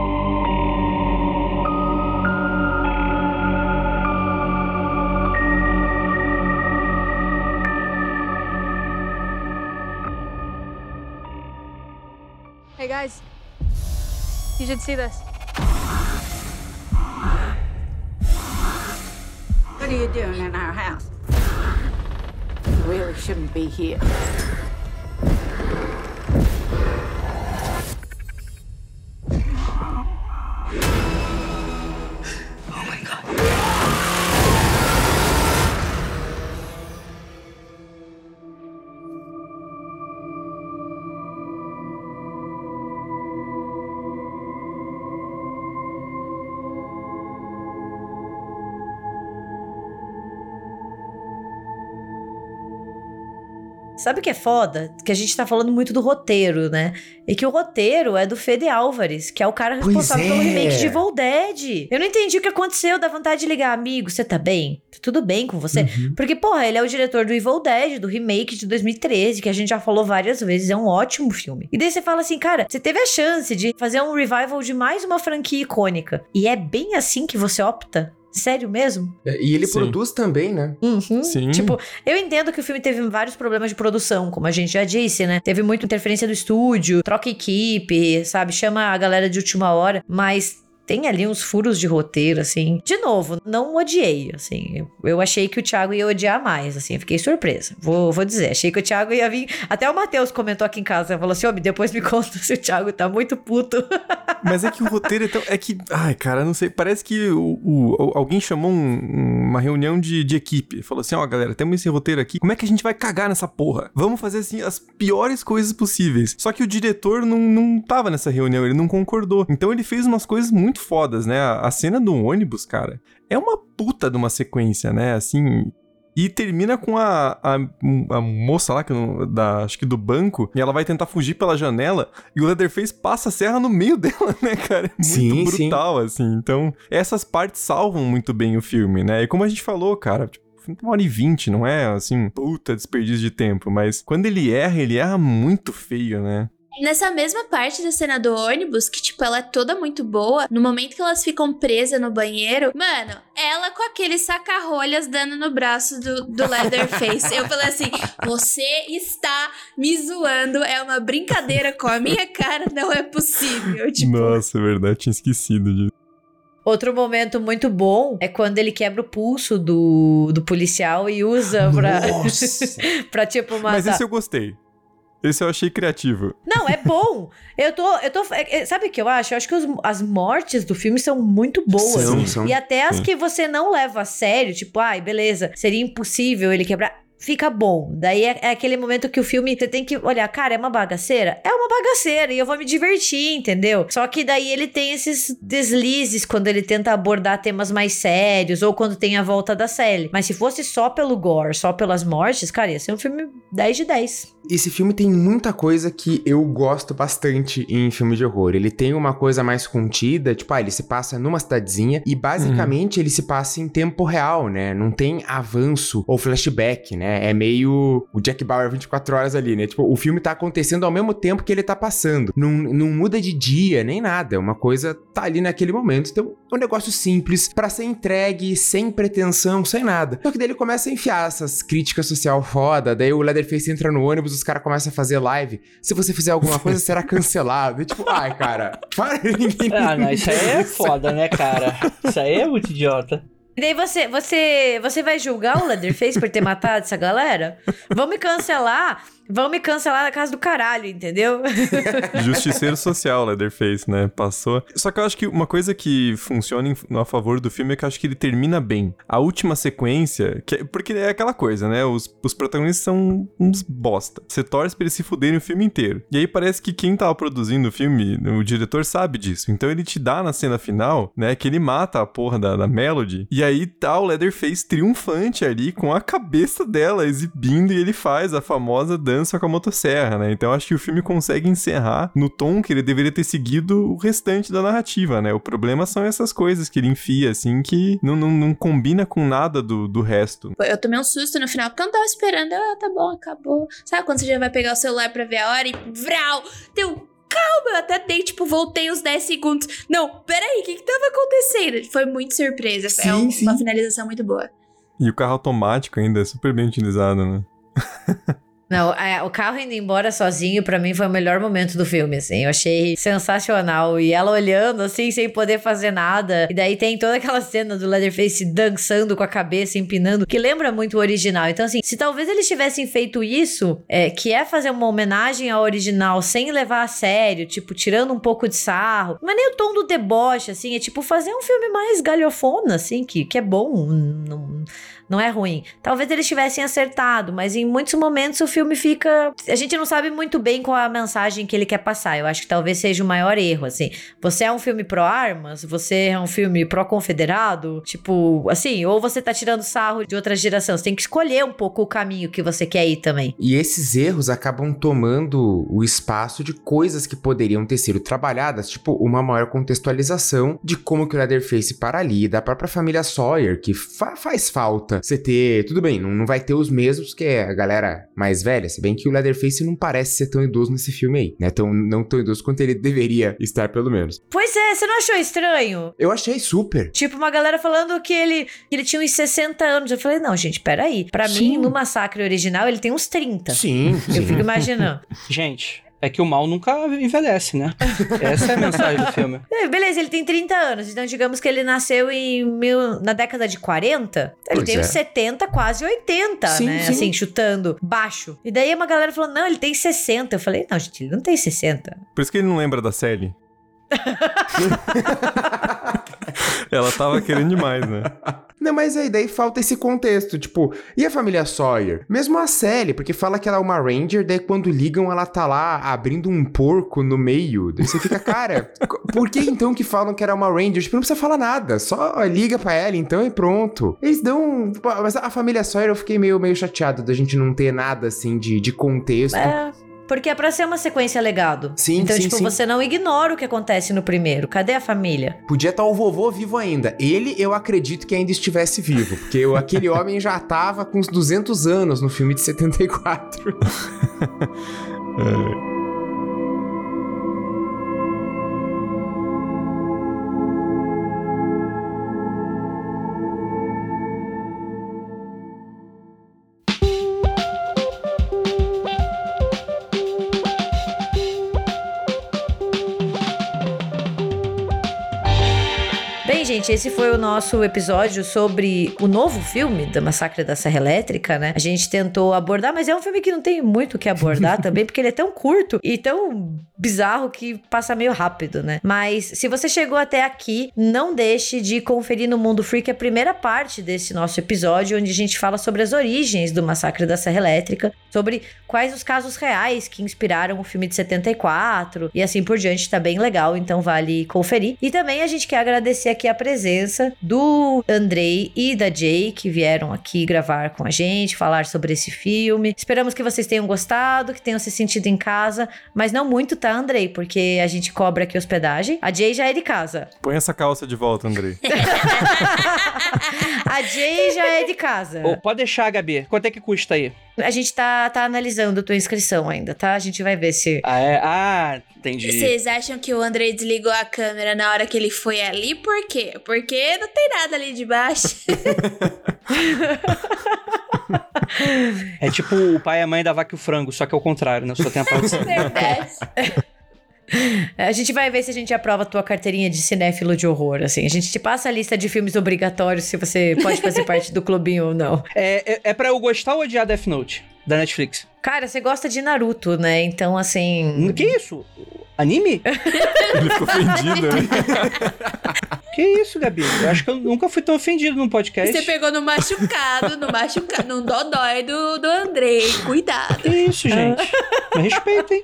you should see this. What are you doing in our house? You really shouldn't be here. Sabe o que é foda? Que a gente tá falando muito do roteiro, né? E que o roteiro é do Fede Álvares, que é o cara responsável pelo é. remake de Evil Dead. Eu não entendi o que aconteceu, dá vontade de ligar, amigo, você tá bem? Tá tudo bem com você? Uhum. Porque, porra, ele é o diretor do Evil Dead, do remake de 2013, que a gente já falou várias vezes, é um ótimo filme. E daí você fala assim, cara, você teve a chance de fazer um revival de mais uma franquia icônica. E é bem assim que você opta? Sério mesmo? E ele Sim. produz também, né? Uhum. Sim. Tipo, eu entendo que o filme teve vários problemas de produção, como a gente já disse, né? Teve muita interferência do estúdio, troca equipe, sabe? Chama a galera de última hora, mas tem ali uns furos de roteiro, assim. De novo, não odiei, assim. Eu, achei que o Thiago ia odiar mais, assim. Fiquei surpresa. Vou, vou dizer. Achei que o Thiago ia vir. Até o Matheus comentou aqui em casa. Falou assim: Ô, depois me conta se o Thiago tá muito puto. Mas é que o roteiro é tão. É que. Ai, cara, não sei. Parece que o, o- alguém chamou um- uma reunião de, de equipe. Falou assim: ó, galera, temos esse roteiro aqui. Como é que a gente vai cagar nessa porra? Vamos fazer, assim, as piores coisas possíveis. Só que o diretor não, não tava nessa reunião, ele não concordou. Então ele fez umas coisas muito muito fodas, né? A, cena do ônibus, cara, é uma puta de uma sequência, né? Assim, e termina com a, a, a moça lá, que não- da, acho que do banco, e ela vai tentar fugir pela janela, e o Leatherface passa a serra no meio dela, né, cara? É muito Sim, sim. brutal, assim. Então, essas partes salvam muito bem o filme, né? E como a gente falou, cara, tipo, uma hora e vinte, não é, assim, puta desperdício de tempo, mas quando ele erra, ele erra muito feio, né? Nessa mesma parte da cena do ônibus, que, tipo, ela é toda muito boa, no momento que elas ficam presas no banheiro, mano, ela com aquele saca-rolhas dando no braço do, do Leatherface. Eu falei assim: você está me zoando, é uma brincadeira com a minha cara, não é possível. Tipo, Nossa, é verdade, tinha esquecido disso. Outro momento muito bom é quando ele quebra o pulso do, do policial e usa pra, pra tipo, matar. Mas esse eu gostei. Esse eu achei criativo. Não, é bom. Eu tô. Eu tô é- é- sabe o que eu acho? Eu acho que os- as mortes do filme são muito boas. São, são. E até as Sim. que você não leva a sério, tipo, ai, beleza, seria impossível ele quebrar. Fica bom. Daí é, é aquele momento que o filme você tem que olhar, cara, é uma bagaceira? É uma bagaceira e eu vou me divertir, entendeu? Só que daí ele tem esses deslizes quando ele tenta abordar temas mais sérios ou quando tem a volta da Sally. Mas se fosse só pelo gore, só pelas mortes, cara, ia ser um filme 10 de 10. Esse filme tem muita coisa que eu gosto bastante em filme de horror. Ele tem uma coisa mais contida, tipo, ah, ele se passa numa cidadezinha e basicamente ele se passa em tempo real, né? Não tem avanço ou flashback, né? É meio o Jack Bauer 24 horas ali, né? Tipo, o filme tá acontecendo ao mesmo tempo que ele tá passando. Não, não muda de dia nem nada. Uma coisa tá ali naquele momento. Então, é um negócio simples pra ser entregue, sem pretensão, sem nada. Só que daí ele começa a enfiar essas críticas social foda, daí o Leatherface entra no ônibus, os caras começam a fazer live. Se você fizer alguma coisa, será cancelado. E tipo, ai, cara, para ninguém. Ah, não, isso aí é foda, né, cara? Isso aí é muito idiota. E daí você, você, você vai julgar o Leatherface por ter matado essa galera? Vão me cancelar, vão me cancelar na casa do caralho, entendeu? Justiceiro social, Leatherface, né? Passou. Só que eu acho que uma coisa que funciona em- a favor do filme é que eu acho que ele termina bem. A última sequência, que é- porque é aquela coisa, né? Os, os protagonistas são uns bosta. Você torce pra eles se fuderem o filme inteiro. E aí parece que quem tava produzindo o filme, o diretor sabe disso. Então ele te dá na cena final, né? Que ele mata a porra da, da Melody. E aí tá o Leatherface triunfante ali com a cabeça dela exibindo e ele faz a famosa dança com a motosserra, né? Então acho que o filme consegue encerrar no tom que ele deveria ter seguido o restante da narrativa, né? O problema são essas coisas que ele enfia, assim, que não, não, não combina com nada do, do resto. eu tomei um susto no final, porque eu não tava esperando. Ah, tá bom, acabou. Sabe quando você já vai pegar o celular pra ver a hora e vral, deu. Calma, eu até dei, tipo, voltei uns 10 segundos. Não, peraí, o que que tava acontecendo? Foi muito surpresa. Sim, é um- uma finalização muito boa. E o carro automático ainda é super bem utilizado, né? Não, é, o carro indo embora sozinho, pra mim, foi o melhor momento do filme, assim. Eu achei sensacional. E ela olhando, assim, sem poder fazer nada. E daí tem toda aquela cena do Leatherface dançando com a cabeça, empinando, que lembra muito o original. Então, assim, se talvez eles tivessem feito isso, é, que é fazer uma homenagem ao original sem levar a sério, tipo, tirando um pouco de sarro. Mas nem o tom do deboche, assim, é tipo fazer um filme mais galhofona, assim, que, que é bom. Não, não é ruim. Talvez eles tivessem acertado, mas em muitos momentos o filme fica. A gente não sabe muito bem qual é a mensagem que ele quer passar. Eu acho que talvez seja o maior erro, assim. Você é um filme pró-armas? Você é um filme pró-confederado? Tipo, assim, ou você tá tirando sarro de outra geração. Você tem que escolher um pouco o caminho que você quer ir também. E esses erros acabam tomando o espaço de coisas que poderiam ter sido trabalhadas, tipo uma maior contextualização de como que o Leatherface para ali, da própria família Sawyer, que fa- faz falta ter. Tudo bem, não, não vai ter os mesmos que é a galera mais velha, se bem que o Leatherface não parece ser tão idoso nesse filme aí, né? Tão, não tão idoso quanto ele deveria estar, pelo menos. Pois é, você não achou estranho? Eu achei super. Tipo, uma galera falando que ele, que ele tinha uns 60 anos. Eu falei, não, gente, peraí. Pra Sim. mim, no Massacre original, ele tem uns 30. Sim, Eu sim. fico imaginando. Gente, é que o mal nunca envelhece, né? Essa é a mensagem do filme. É, beleza, ele tem 30 anos. Então, digamos que ele nasceu em mil, na década de 40. Ele Pois tem é. uns 70, quase 80, Sim, né? sim. Assim, chutando baixo. E daí uma galera falou: não, ele tem 60. Eu falei: não, gente, ele não tem 60. Por isso que ele não lembra da Sally. Ela tava querendo demais, né? Não, mas aí daí falta esse contexto, tipo, e a família Sawyer? Mesmo a Sally, porque fala que ela é uma Ranger, daí quando ligam ela tá lá abrindo um porco no meio. Daí você fica, cara, por que então que falam que era uma Ranger? Tipo, não precisa falar nada, só liga pra ela então e pronto. Eles dão. Mas a família Sawyer eu fiquei meio, meio chateado da gente não ter nada assim de, de contexto. É. Porque é pra ser uma sequência legado. Sim, então, sim, tipo, sim. você não ignora o que acontece no primeiro. Cadê a família? Podia estar o vovô vivo ainda. Ele, eu acredito que ainda estivesse vivo, porque eu- aquele homem já tava com uns 200 anos no filme de 74. Bem, esse foi o nosso episódio sobre o novo filme da Massacre da Serra Elétrica, né? A gente tentou abordar, mas é um filme que não tem muito o que abordar também, porque ele é tão curto e tão bizarro que passa meio rápido, né? Mas se você chegou até aqui, não deixe de conferir no Mundo Freak a primeira parte desse nosso episódio, onde a gente fala sobre as origens do Massacre da Serra Elétrica, sobre quais os casos reais que inspiraram o filme de 74 e assim por diante, tá bem legal, então vale conferir. E também a gente quer agradecer aqui a presença do Andrei e da Jay que vieram aqui gravar com a gente, falar sobre esse filme. Esperamos que vocês tenham gostado, que tenham se sentido em casa, mas não muito, tá, Andrei? Porque a gente cobra aqui hospedagem. A Jay já é de casa. Põe essa calça de volta, Andrei. A Jay já é de casa. Ô, pode deixar, Gabi. Quanto é que custa aí? A gente tá, tá analisando a tua inscrição ainda, tá? A gente vai ver se. Ah, é? Ah, entendi. Vocês acham que o Andrei desligou a câmera na hora que ele foi ali? Por quê? Porque não tem nada ali de baixo. É tipo o pai e a mãe da vaca e o frango, só que é o contrário, né? Só tem a parte. A gente vai ver se a gente aprova a tua carteirinha de cinéfilo de horror, assim. A gente te passa a lista de filmes obrigatórios se você pode fazer parte do clubinho ou não. É, é, é pra eu gostar ou odiar Death Note, da Netflix? Cara, você gosta de Naruto, né? Então, assim. Que isso? Anime? Ele ficou ofendido, né? Que isso, Gabi? Eu acho que eu nunca fui tão ofendido num podcast. Você pegou no machucado, no machucado, no dodói do, do Andrei. Cuidado. Que isso, gente? Me respeitem.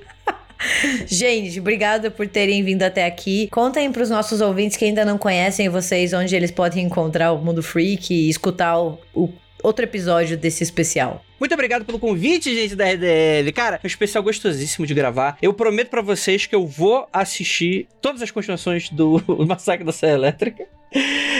Gente, obrigada por terem vindo até aqui. Contem pros nossos ouvintes que ainda não conhecem vocês onde eles podem encontrar o Mundo Freak e escutar o, o outro episódio desse especial. Muito obrigado pelo convite, gente da RDL. Cara, um especial gostosíssimo de gravar. Eu prometo pra vocês que eu vou assistir todas as continuações do Massacre da Serra Elétrica.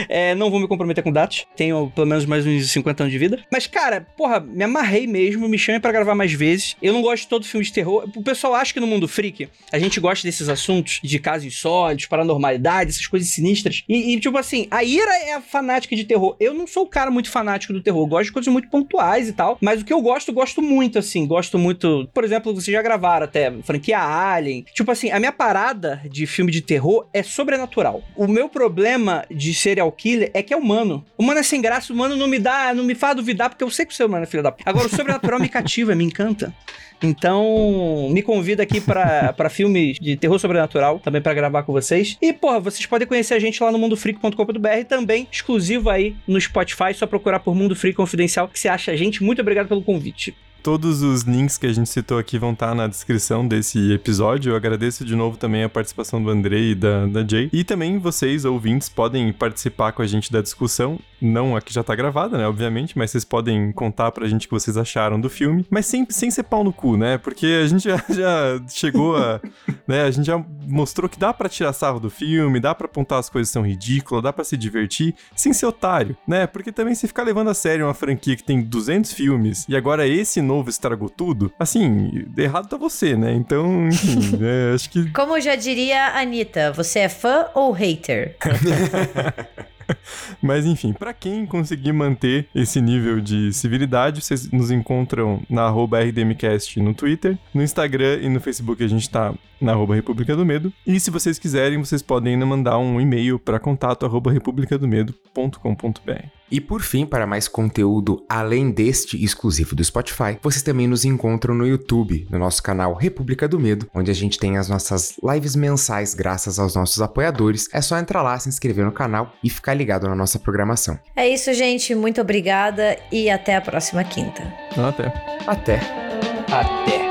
É, não vou me comprometer com datas. Tenho pelo menos mais uns 50 anos de vida. Mas, cara, porra, me amarrei mesmo. Me chame pra gravar mais vezes. Eu não gosto de todo filme de terror. O pessoal acha que no mundo freak a gente gosta desses assuntos de casos insólitos, paranormalidade, essas coisas sinistras. E, e, tipo assim, a Ira é a fanática de terror. Eu não sou o cara muito fanático do terror. Eu gosto de coisas muito pontuais e tal. Mas o que eu gosto, gosto muito, assim. Gosto muito. Por exemplo, vocês já gravaram até franquia Alien. Tipo assim, a minha parada de filme de terror é sobrenatural. O meu problema de serial killer é que é humano. O humano é sem graça, o humano não me dá, não me faz duvidar, porque eu sei que o ser humano é filho da. Agora, o sobrenatural me cativa, me encanta. Então, me convida aqui pra filmes de terror sobrenatural, também pra gravar com vocês. E, porra, vocês podem conhecer a gente lá no mundofreak.com.br, também exclusivo aí no Spotify, só procurar por Mundo Freak Confidencial, que você acha a gente. Muito obrigado pelo convite. Todos os links que a gente citou aqui vão estar na descrição desse episódio. Eu agradeço de novo também a participação do Andrei e da, da Jay. E também vocês, ouvintes, podem participar com a gente da discussão. Não a que já tá gravada, né? Obviamente, mas vocês podem contar pra gente o que vocês acharam do filme. Mas sem, sem ser pau no cu, né? Porque a gente já, já chegou a. né? A gente já mostrou que dá pra tirar sarro do filme, dá pra apontar as coisas que são ridículas, dá pra se divertir, sem ser otário, né? Porque também se ficar levando a sério uma franquia que tem 200 filmes e agora esse novo estragou tudo, assim, errado tá você, né? Então, enfim, né, acho que Como já diria a Anitta, você é fã ou hater? Mas enfim, pra quem conseguir manter esse nível de civilidade, vocês nos encontram na arroba RDMcast no Twitter, no Instagram e no Facebook a gente tá na arroba República do Medo. E se vocês quiserem, vocês podem ainda mandar um e-mail para contato arroba republicadomedo.com.br. E por fim, para mais conteúdo além deste exclusivo do Spotify, vocês também nos encontram no YouTube, no nosso canal República do Medo, onde a gente tem as nossas lives mensais graças aos nossos apoiadores. É só entrar lá, se inscrever no canal e ficar ligado na nossa programação. É isso, gente. Muito obrigada e até a próxima quinta. Até. Até! Até.